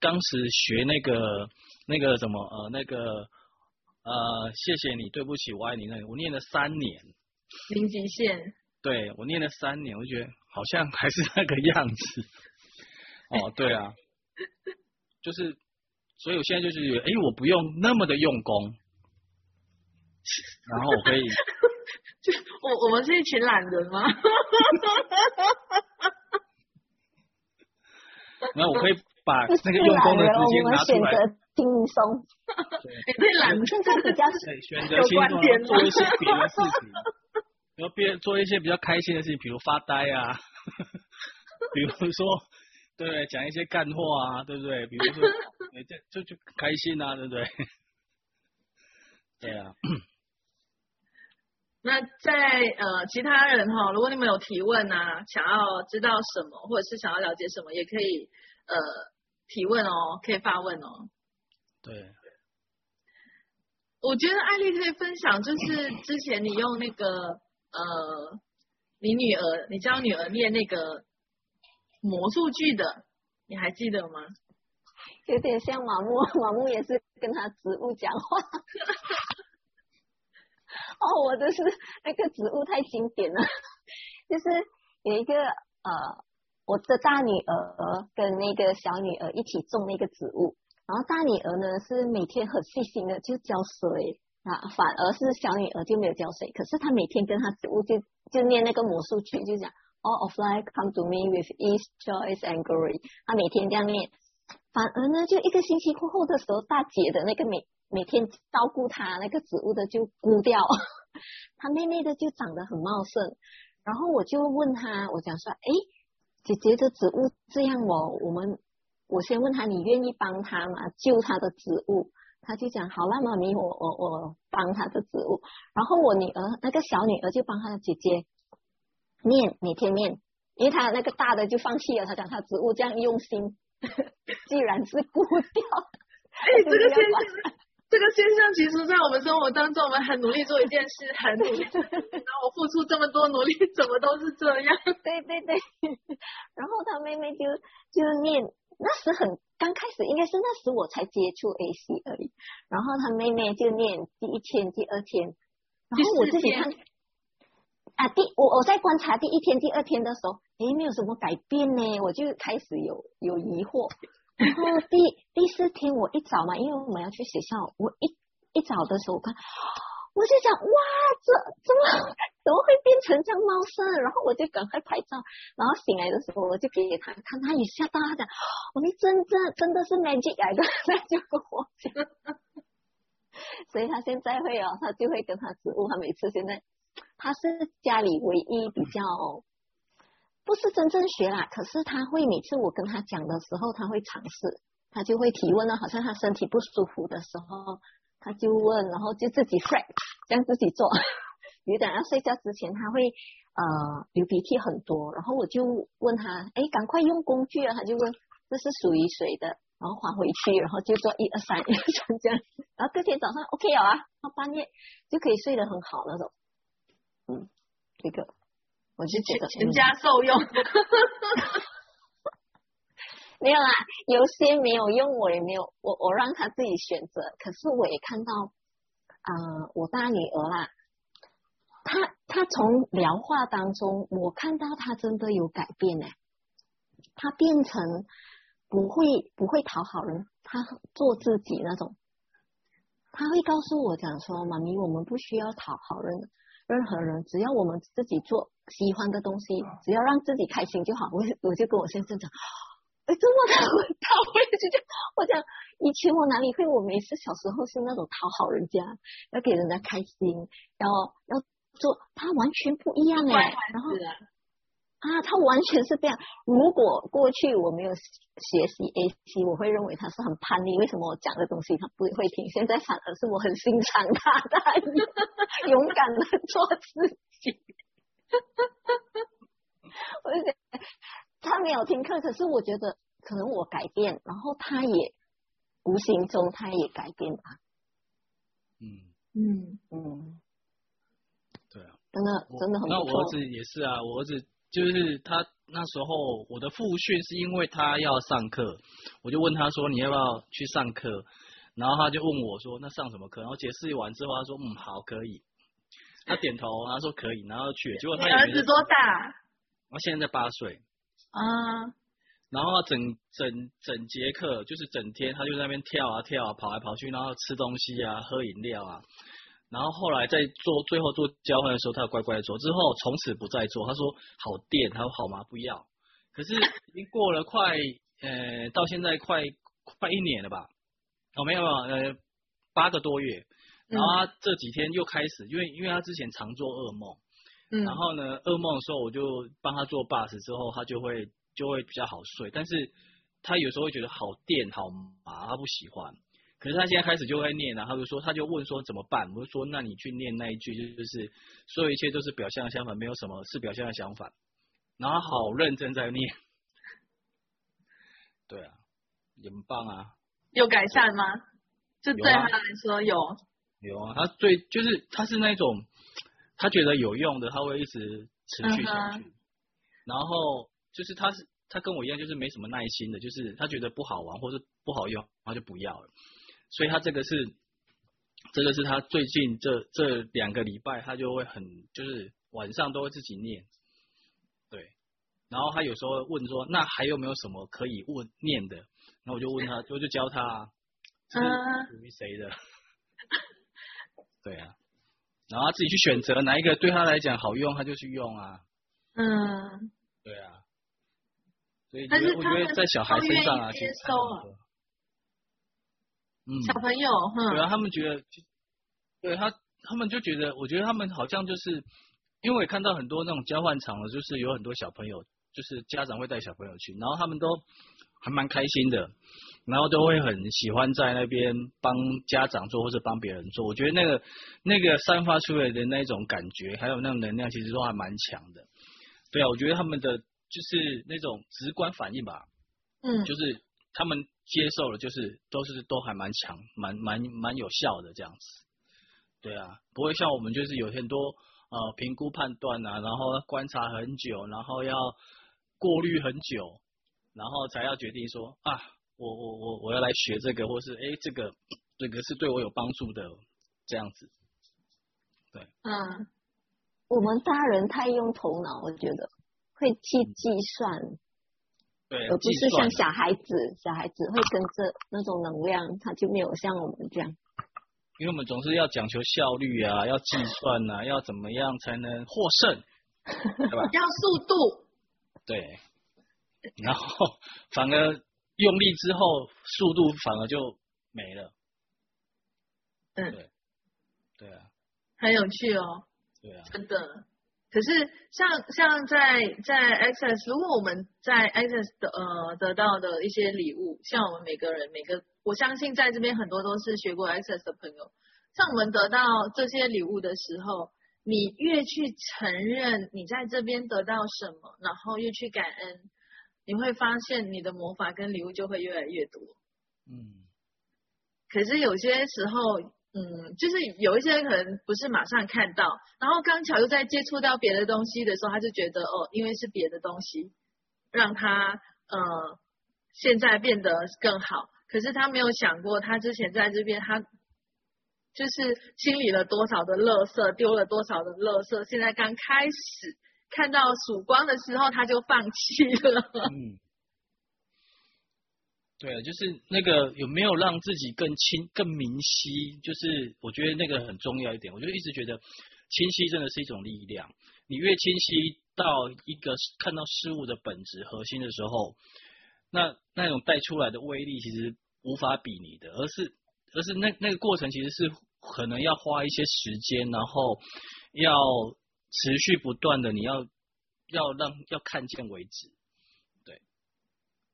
当时学那个那个什么，呃，那个，呃，谢谢你，对不起，我爱你，那个，我念了三年，
零极限。
对，我念了三年，我觉得好像还是那个样子。哦，对啊，就是，所以我现在就是觉得，哎，我不用那么的用功，然后我可以，
就我我们是一群懒人吗？
然后我可以把那个用功的时间拿出来，
轻松，
对，懒，
现在比较
对，选择轻松做一些别的事情。然后别做一些比较开心的事情，比如发呆啊，比如说，对，讲一些干话啊，对不对？比如说，就就就开心啊，对不对？对啊。
那在呃其他人哈，如果你们有提问啊，想要知道什么，或者是想要了解什么，也可以呃提问哦，可以发问哦。
对。
我觉得艾丽可以分享，就是之前你用那个。呃，你女儿，你教女儿念那个魔术剧的，你还记得吗？
有点像马木，马木也是跟他植物讲话。哦，我的是那个植物太经典了，就是有一个呃，我的大女儿跟那个小女儿一起种那个植物，然后大女儿呢是每天很细心的就浇水。啊，反而是小女儿就没有浇水，可是她每天跟她植物就就念那个魔术曲，就讲 All of life come to me with ease, joy and glory。她每天这样念，反而呢，就一个星期过后的时候，大姐的那个每每天照顾她那个植物的就枯掉，她妹妹的就长得很茂盛。然后我就问她，我讲说，哎，姐姐的植物这样哦，我们我先问她，你愿意帮她吗？救她的植物？他就讲好了，妈咪，我我我帮他的植物，然后我女儿那个小女儿就帮她的姐姐念，每天念，因为他那个大的就放弃了，他讲他植物这样用心，既然是枯掉，
哎，这个现象，这个现象 其实，在我们生活当中，我们很努力做一件事，很努力，然后我付出这么多努力，怎么都是这样？
对对对，然后他妹妹就就念。那时很刚开始，应该是那时我才接触 AC 而已。然后他妹妹就念第一天、第二天，然后我自己看，啊，第我我在观察第一天、第二天的时候，诶，没有什么改变呢，我就开始有有疑惑。然后第第四天我一早嘛，因为我们要去学校，我一一早的时候我看，我就想哇，这怎么怎么会变成这样茂盛？然后我就赶快拍照，然后醒来的时候我就给他看，他也吓到，他讲，我们真正真的是 magic 来的，他就跟我讲，所以他现在会哦，他就会跟他植物，他每次现在他是家里唯一比较。不是真正学啦，可是他会每次我跟他讲的时候，他会尝试，他就会提问了，好像他身体不舒服的时候，他就问，然后就自己 freak 这样自己做。有点要睡觉之前，他会呃流鼻涕很多，然后我就问他，哎，赶快用工具啊，他就问这是属于谁的，然后还回去，然后就做一二三一二三这样，然后第二天早上 OK 了啊，到半夜就可以睡得很好那种，嗯，这个。我就觉得
全家受用，
没有啦，有些没有用，我也没有，我我让他自己选择。可是我也看到，啊、呃，我大女儿啦，她她从聊话当中，我看到她真的有改变呢。她变成不会不会讨好人，她做自己那种。她会告诉我讲说：“妈咪，我们不需要讨好人。”任何人，只要我们自己做喜欢的东西，只要让自己开心就好。我我就跟我先生讲，哎，这么 他他会就这样。我讲以前我哪里会？我每次小时候是那种讨好人家，要给人家开心，要要做，他完全不一样哎。然后。啊，他完全是这样。如果过去我没有学习 AC，我会认为他是很叛逆。为什么我讲的东西他不会听？现在反而是我很欣赏他的 勇敢的做自己。我就觉得他没有听课，可是我觉得可能我改变，然后他也无形中他也改变吧。
嗯
嗯嗯，
对啊，
真的真的很不错。
那我儿子也是啊，我儿子。就是他那时候，我的复训是因为他要上课，我就问他说，你要不要去上课？然后他就问我说，那上什么课？然后解释完之后，他说嗯好可以，他点头，他说可以，然后去。结果他
儿子多大？
他现在八岁。
啊。
然后整整整节课就是整天，他就在那边跳啊跳啊，跑来跑去，然后吃东西啊，喝饮料啊。然后后来在做最后做交换的时候，他乖乖的做，之后从此不再做。他说好电，他说好吗？不要。可是已经过了快呃到现在快快一年了吧？哦没有没有呃八个多月。然后他这几天又开始，因为因为他之前常做噩梦，嗯，然后呢噩梦的时候我就帮他做 bus 之后，他就会就会比较好睡。但是他有时候会觉得好电好麻，他不喜欢。可是他现在开始就会念了，他就说，他就问说怎么办？我就说，那你去念那一句，就是所有一切都是表象的相反，没有什么是表象的相反。然后好认真在念，对啊，也很棒啊。
有改善吗？这对他来说有。
有啊，他最就是他是那种他觉得有用的，他会一直持续下去。然后就是他是他跟我一样，就是没什么耐心的，就是他觉得不好玩或者不好用，他就不要了。所以他这个是，这个是他最近这这两个礼拜，他就会很就是晚上都会自己念，对，然后他有时候问说，那还有没有什么可以问念的？然后我就问他，我就教他，这是属于谁的？对啊，然后他自己去选择哪一个对他来讲好用，他就去用啊。
嗯，
对啊，所以我觉得在小孩身上啊，接收。嗯，
小朋友，
对啊，他们觉得，对他，他们就觉得，我觉得他们好像就是，因为我也看到很多那种交换场了，就是有很多小朋友，就是家长会带小朋友去，然后他们都还蛮开心的，然后都会很喜欢在那边帮家长做或者帮别人做。我觉得那个那个散发出来的那种感觉，还有那种能量，其实都还蛮强的。对啊，我觉得他们的就是那种直观反应吧，
嗯，
就是他们。接受了，就是都是都还蛮强，蛮蛮蛮有效的这样子，对啊，不会像我们就是有很多呃评估判断啊，然后观察很久，然后要过滤很久，然后才要决定说啊，我我我我要来学这个，或是哎这个这个是对我有帮助的这样子，对，
嗯，
我们大人太用头脑，我觉得会去计算，
对，
而不是像小孩子，小孩子会跟着那种能量，他就没有像我们这样。
因为我们总是要讲求效率啊，要计算啊，要怎么样才能获胜，对吧？
要速度。
对。然后 反而用力之后，速度反而就没了。
嗯。
对。对啊。
很有趣哦。
对啊。
真的。可是像像在在 Access，如果我们在 Access 的呃得到的一些礼物，像我们每个人每个，我相信在这边很多都是学过 Access 的朋友，像我们得到这些礼物的时候，你越去承认你在这边得到什么，然后越去感恩，你会发现你的魔法跟礼物就会越来越多。
嗯。可
是有些时候。嗯，就是有一些人可能不是马上看到，然后刚巧又在接触到别的东西的时候，他就觉得哦，因为是别的东西，让他呃现在变得更好。可是他没有想过，他之前在这边，他就是清理了多少的垃圾，丢了多少的垃圾，现在刚开始看到曙光的时候，他就放弃了。嗯。
对，就是那个有没有让自己更清、更明晰？就是我觉得那个很重要一点。我就一直觉得清晰真的是一种力量。你越清晰到一个看到事物的本质核心的时候，那那种带出来的威力其实无法比拟的，而是而是那那个过程其实是可能要花一些时间，然后要持续不断的，你要要让要看见为止。对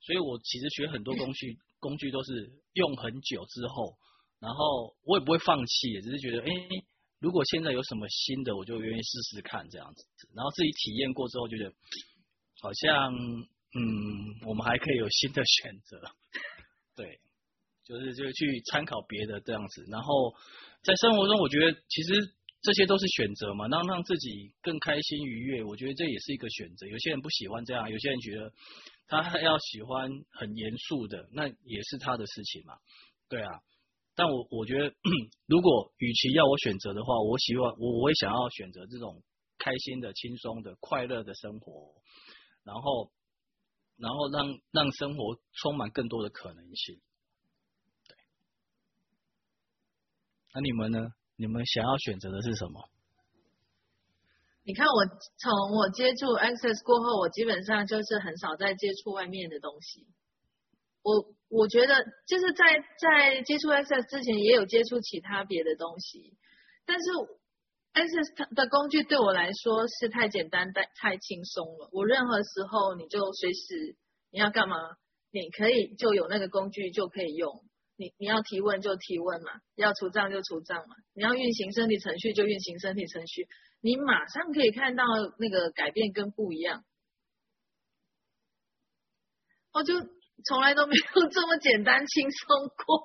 所以我其实学很多工具，工具都是用很久之后，然后我也不会放弃，只是觉得，哎，如果现在有什么新的，我就愿意试试看这样子。然后自己体验过之后，觉得好像，嗯，我们还可以有新的选择。对，就是就去参考别的这样子。然后在生活中，我觉得其实这些都是选择嘛，让让自己更开心愉悦。我觉得这也是一个选择。有些人不喜欢这样，有些人觉得。他要喜欢很严肃的，那也是他的事情嘛，对啊。但我我觉得，如果与其要我选择的话，我希望我我会想要选择这种开心的、轻松的、快乐的生活，然后然后让让生活充满更多的可能性。对。那你们呢？你们想要选择的是什么？
你看我从我接触 Access 过后，我基本上就是很少再接触外面的东西。我我觉得就是在在接触 Access 之前，也有接触其他别的东西，但是 Access 的工具对我来说是太简单、太太轻松了。我任何时候你就随时你要干嘛，你可以就有那个工具就可以用。你你要提问就提问嘛，要除障就除障嘛，你要运行身体程序就运行身体程序。你马上可以看到那个改变跟不一样，我就从来都没有这么简单轻松过。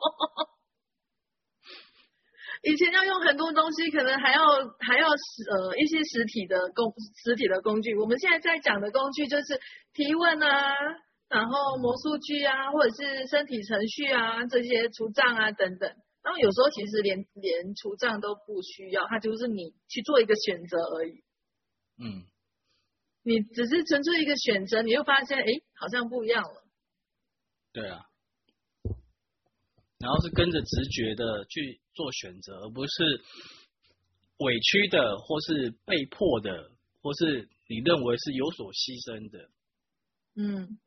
以前要用很多东西，可能还要还要呃一些实体的工实体的工具。我们现在在讲的工具就是提问啊，然后魔术具啊，或者是身体程序啊，这些除障啊等等。然后有时候其实连连除障都不需要，它就是你去做一个选择而已。
嗯，
你只是纯粹一个选择，你又发现哎，好像不一样了。
对啊，然后是跟着直觉的去做选择，而不是委屈的，或是被迫的，或是你认为是有所牺牲的。
嗯。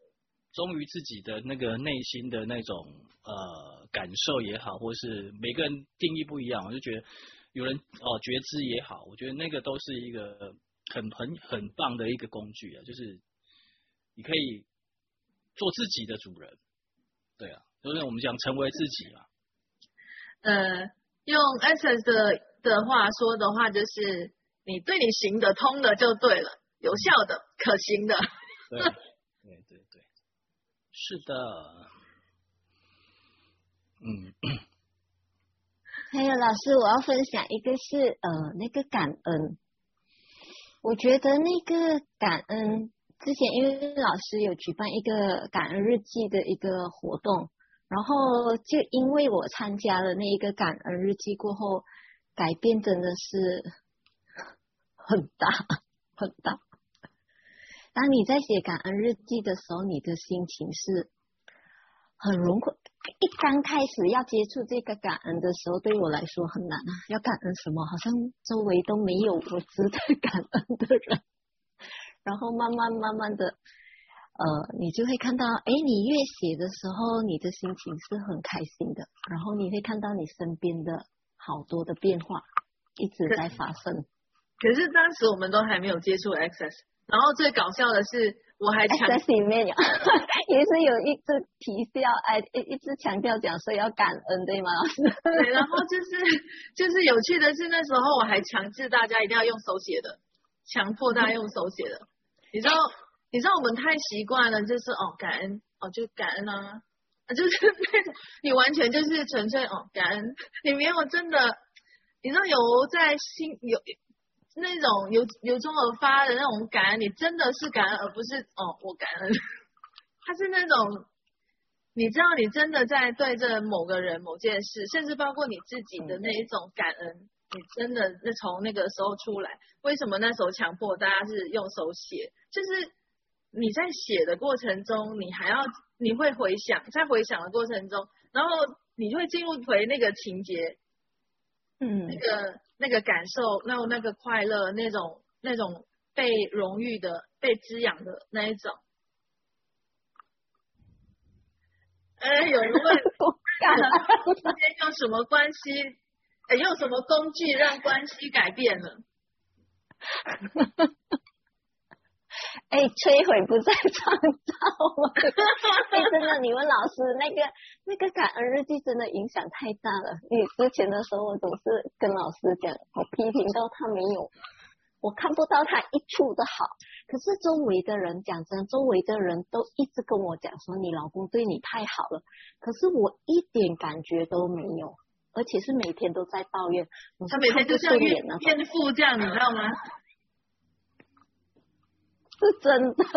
忠于自己的那个内心的那种呃感受也好，或是每个人定义不一样，我就觉得有人哦觉知也好，我觉得那个都是一个很很很棒的一个工具啊，就是你可以做自己的主人，对啊，就是我们讲成为自己嘛。
呃，用 Access 的的话说的话，就是你对你行得通的就对了，有效的、可行的。
对。是的，嗯，
还有老师，我要分享一个是呃那个感恩，我觉得那个感恩之前因为老师有举办一个感恩日记的一个活动，然后就因为我参加了那一个感恩日记过后，改变真的是很大 很大。当你在写感恩日记的时候，你的心情是很融合。一刚开始要接触这个感恩的时候，对我来说很难啊！要感恩什么？好像周围都没有我值得感恩的人。然后慢慢慢慢的，呃，你就会看到，哎，你越写的时候，你的心情是很开心的。然后你会看到你身边的好多的变化一直在发生。
可是当时我们都还没有接触 Access，然后最搞笑的是，我还强
，Access 里面有也是有一直提示要哎一一直强调讲说要感恩，对吗？老师？
对，然后就是就是有趣的是那时候我还强制大家一定要用手写的，强迫大家用手写的。你知道你知道我们太习惯了，就是哦感恩哦就感恩啊，就是那种你完全就是纯粹哦感恩，你没有真的，你知道有在心有。那种由由衷而发的那种感恩，你真的是感恩，而不是哦我感恩。他是那种，你知道你真的在对着某个人、某件事，甚至包括你自己的那一种感恩，你真的是从那个时候出来。为什么那时候强迫大家是用手写？就是你在写的过程中，你还要你会回想，在回想的过程中，然后你就会进入回那个情节，嗯，那个。那个感受，那那个快乐，那种那种被荣誉的、被滋养的那一种。哎，有人问，之间用什么关系？哎，用什么工具让关系改变了？
哎，摧毁不再创造吗？哎，真的，你们老师，那个那个感恩日记真的影响太大了。你之前的时候，我总是跟老师讲，我批评到他没有，我看不到他一处的好。可是周围的人讲真，周围的人都一直跟我讲说，你老公对你太好了。可是我一点感觉都没有，而且是每天都在抱怨。
他每天就像怨怨妇这样，你知道吗？
是真的，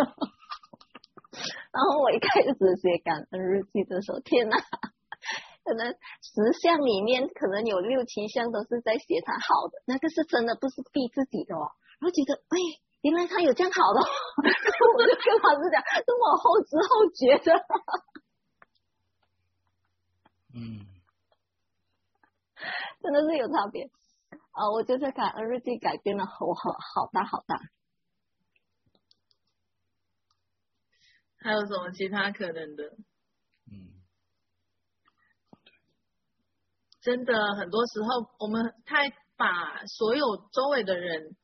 然后我一开始写感恩日记的时候，天哪，可能十项里面可能有六七项都是在写他好的，那个是真的，不是逼自己的哦。然后觉得，哎，原来他有这样好的，我就跟老师讲，是我后知后觉的。嗯，真的是有差别啊！我觉得感恩日记改变了我好好大好大。
还有什么其他可能的？嗯，真的很多时候我们太把所有周围的人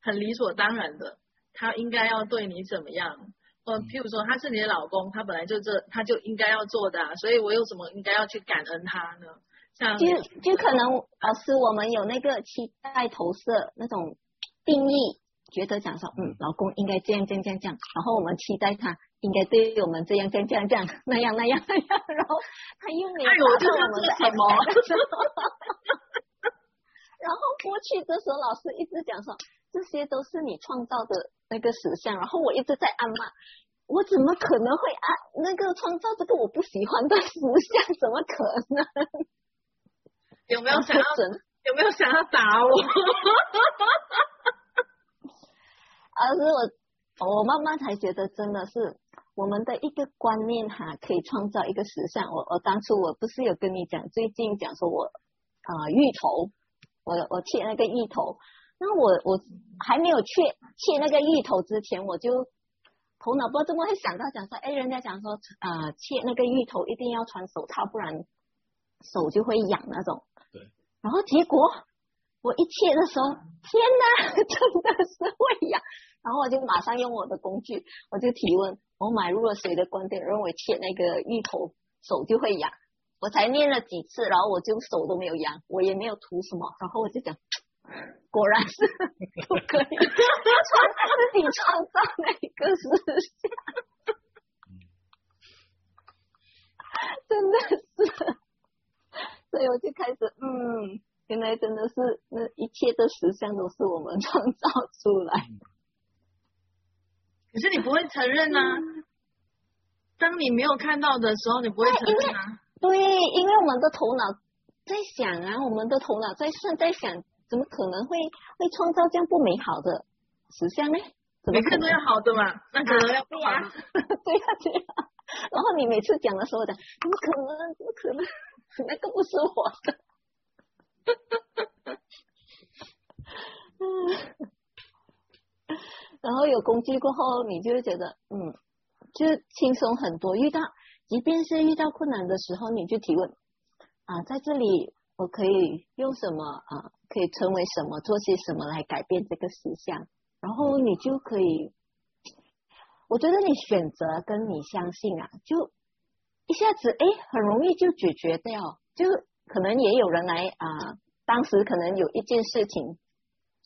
很理所当然的，他应该要对你怎么样？呃，譬如说他是你的老公，他本来就这，他就应该要做的啊，所以我有什么应该要去感恩他呢？像
就就可能老师我们有那个期待投射那种定义。觉得讲说，嗯，老公应该这样这样这样这样，然后我们期待他应该对我们这样这样这样这样那样那样那样，然后他又没有达到我们的什么？然后过去的时候，老师一直讲说，这些都是你创造的那个实像，然后我一直在暗骂，我怎么可能会按那个创造这个我不喜欢的实像？怎么可能？
有没有想要 有没有想要打我？
而是我，我慢慢才觉得，真的是我们的一个观念哈，可以创造一个时尚。我我当初我不是有跟你讲，最近讲说我啊芋头，我我切那个芋头，那我我还没有切切那个芋头之前，我就头脑不知道怎么会想到讲说，哎，人家讲说啊、呃，切那个芋头一定要穿手套，不然手就会痒那种。对。然后结果。我一切的时候，天哪，真的是会痒。然后我就马上用我的工具，我就提问，我买入了谁的观点，认为切那个芋头手就会痒。我才念了几次，然后我就手都没有痒，我也没有涂什么。然后我就讲，果然是 不可以创自己创造那个实相，真的是。所以我就开始，嗯。原来真的是那一切的实相都是我们创造出来，
可是你不会承认啊！当你没有看到的时候，你不会承认啊？
对，因为我们的头脑在想啊，我们的头脑在算，在想怎么可能会会创造这样不美好的实相呢？怎么
每个都要好的嘛，那可能要不 啊？
对呀对呀。然后你每次讲的时候讲，怎么可能？怎么可能？那个不是我的。然后有工具过后，你就会觉得，嗯，就轻松很多。遇到，即便是遇到困难的时候，你就提问啊，在这里我可以用什么啊？可以成为什么？做些什么来改变这个实相？然后你就可以，我觉得你选择跟你相信啊，就一下子哎，很容易就解决掉。就可能也有人来啊，当时可能有一件事情，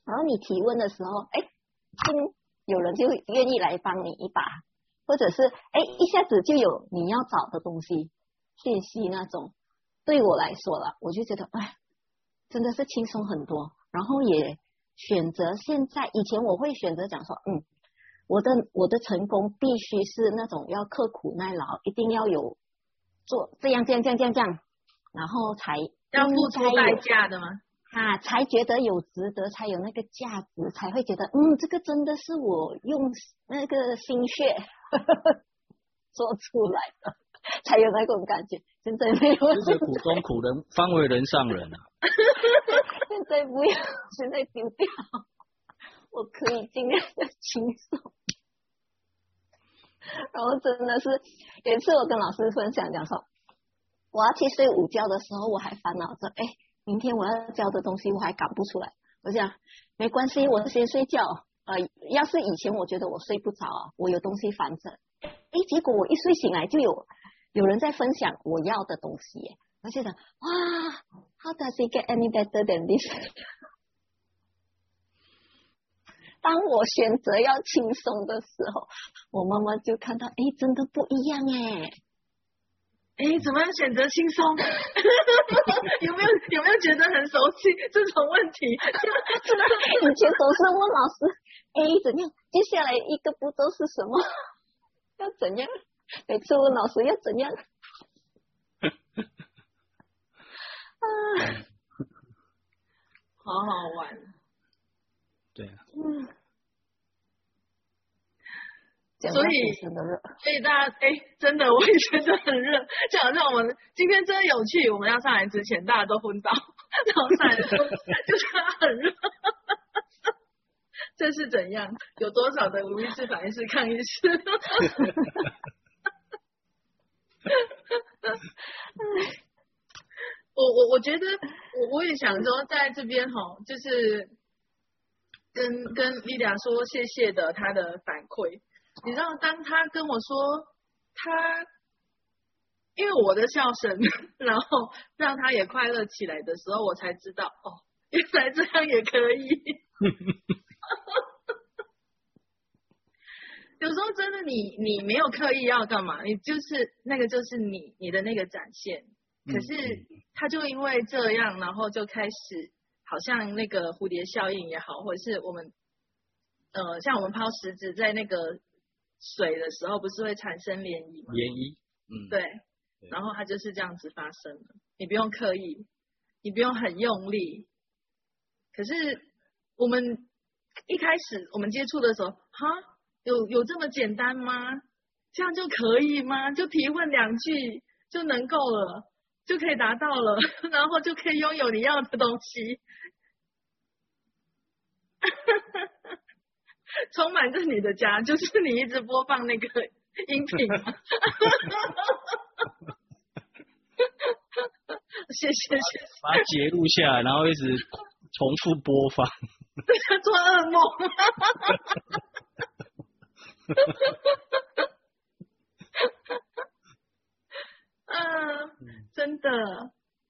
然后你提问的时候，哎，听。有人就愿意来帮你一把，或者是哎，一下子就有你要找的东西信息那种。对我来说了，我就觉得哎，真的是轻松很多。然后也选择现在，以前我会选择讲说，嗯，我的我的成功必须是那种要刻苦耐劳，一定要有做这样这样这样这样这样，然后才
要付出代价的吗？
啊，才觉得有值得，才有那个价值，才会觉得，嗯，这个真的是我用那个心血呵 呵做出来的，才有那种感觉。现在没有，
就是苦中苦人方为人上人啊。
现在不要，现在丢掉，我可以尽量的轻松。然后真的是有一次我跟老师分享讲说，我要去睡午觉的时候，我还烦恼着，哎。明天我要交的东西我还赶不出来，我想没关系，我先睡觉。呃，要是以前我觉得我睡不着，我有东西烦着，哎，结果我一睡醒来就有有人在分享我要的东西，我觉得哇，How does it get any better than this？当我选择要轻松的时候，我妈妈就看到，哎，真的不一样哎。
哎，怎么样选择轻松？有没有有没有觉得很熟悉这种问题？
以前总是问老师，哎，怎样？接下来一个步骤是什么？要怎样？每次问老师要怎样？啊，
好好玩。
对啊。
嗯。所以，所以大家，哎，真的，我也觉得很热，就好像我们今天真的有趣。我们要上来之前，大家都昏倒，然后上来就是很热，这是怎样？有多少的无意识反应是抗议式？我我我觉得，我我也想说，在这边哈，就是跟跟莉达说谢谢的，她的反馈。你知道，当他跟我说他因为我的笑声，然后让他也快乐起来的时候，我才知道哦，原来这样也可以。有时候真的你，你你没有刻意要干嘛，你就是那个就是你你的那个展现。可是他就因为这样，然后就开始好像那个蝴蝶效应也好，或者是我们呃，像我们抛石子在那个。水的时候不是会产生涟漪吗？
涟漪，嗯，
对，然后它就是这样子发生的，你不用刻意，你不用很用力。可是我们一开始我们接触的时候，哈，有有这么简单吗？这样就可以吗？就提问两句就能够了，就可以达到了，然后就可以拥有你要的东西。充满着你的家，就是你一直播放那个音频。谢谢谢谢。
把它截录下来，然后一直重复播放。
对他做噩梦。嗯，真的。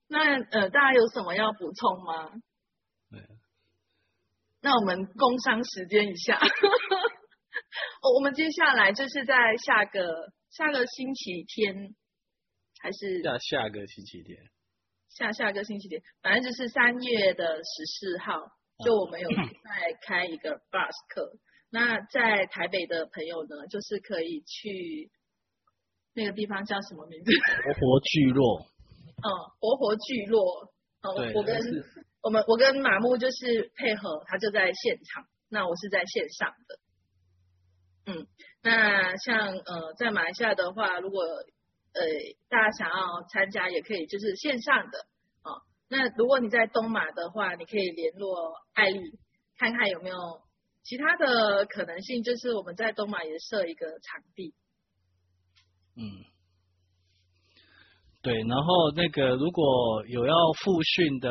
那呃，大家有什么要补充吗？那我们工商时间一下，我们接下来就是在下个下个星期天，还是
下下个星期天，
下下个星期天，反正就是三月的十四号，就我们有在开一个 bus 课。那在台北的朋友呢，就是可以去那个地方叫什么名字？
活活聚落。
嗯，活活聚落。哦，我跟。我们我跟马木就是配合，他就在现场，那我是在线上的。嗯，那像呃在马来西亚的话，如果呃大家想要参加，也可以就是线上的啊、哦。那如果你在东马的话，你可以联络艾丽，看看有没有其他的可能性，就是我们在东马也设一个场地。
嗯。对，然后那个如果有要复训的，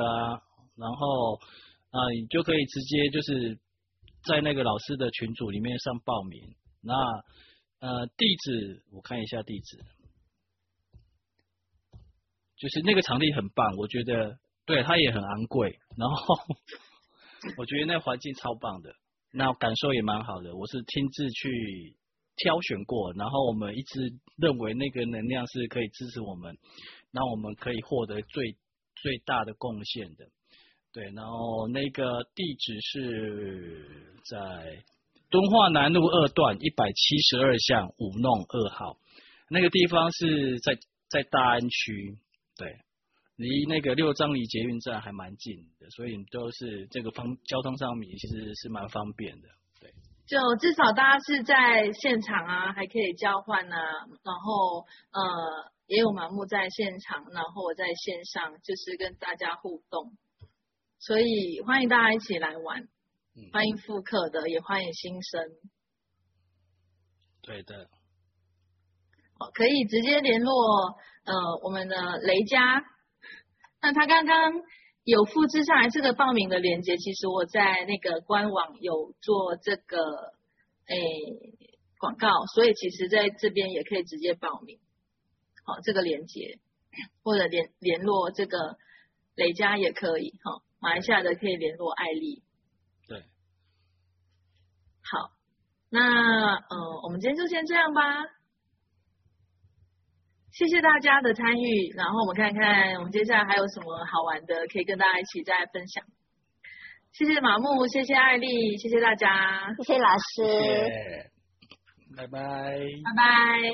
然后啊，你就可以直接就是在那个老师的群组里面上报名。那呃地址我看一下地址，就是那个场地很棒，我觉得对它也很昂贵，然后我觉得那环境超棒的，那感受也蛮好的，我是亲自去。挑选过，然后我们一直认为那个能量是可以支持我们，那我们可以获得最最大的贡献的。对，然后那个地址是在敦化南路二段一百七十二巷五弄二号，那个地方是在在大安区，对，离那个六张里捷运站还蛮近的，所以都是这个方交通上面其实是蛮方便的。
对就至少大家是在现场啊，还可以交换啊，然后呃也有盲目在现场，然后我在线上，就是跟大家互动，所以欢迎大家一起来玩，嗯、欢迎复刻的，也欢迎新生。
对的。
哦，可以直接联络呃我们的雷佳，那他刚刚。有复制上来这个报名的链接，其实我在那个官网有做这个诶广告，所以其实在这边也可以直接报名。好，这个链接或者联联络这个雷佳也可以。好，马来西亚的可以联络艾丽。
对。
好，那呃，我们今天就先这样吧。谢谢大家的参与，然后我们看看我们接下来还有什么好玩的，可以跟大家一起再分享。谢谢马木，谢谢艾丽，谢谢大家，
谢谢老师，
拜拜，
拜拜。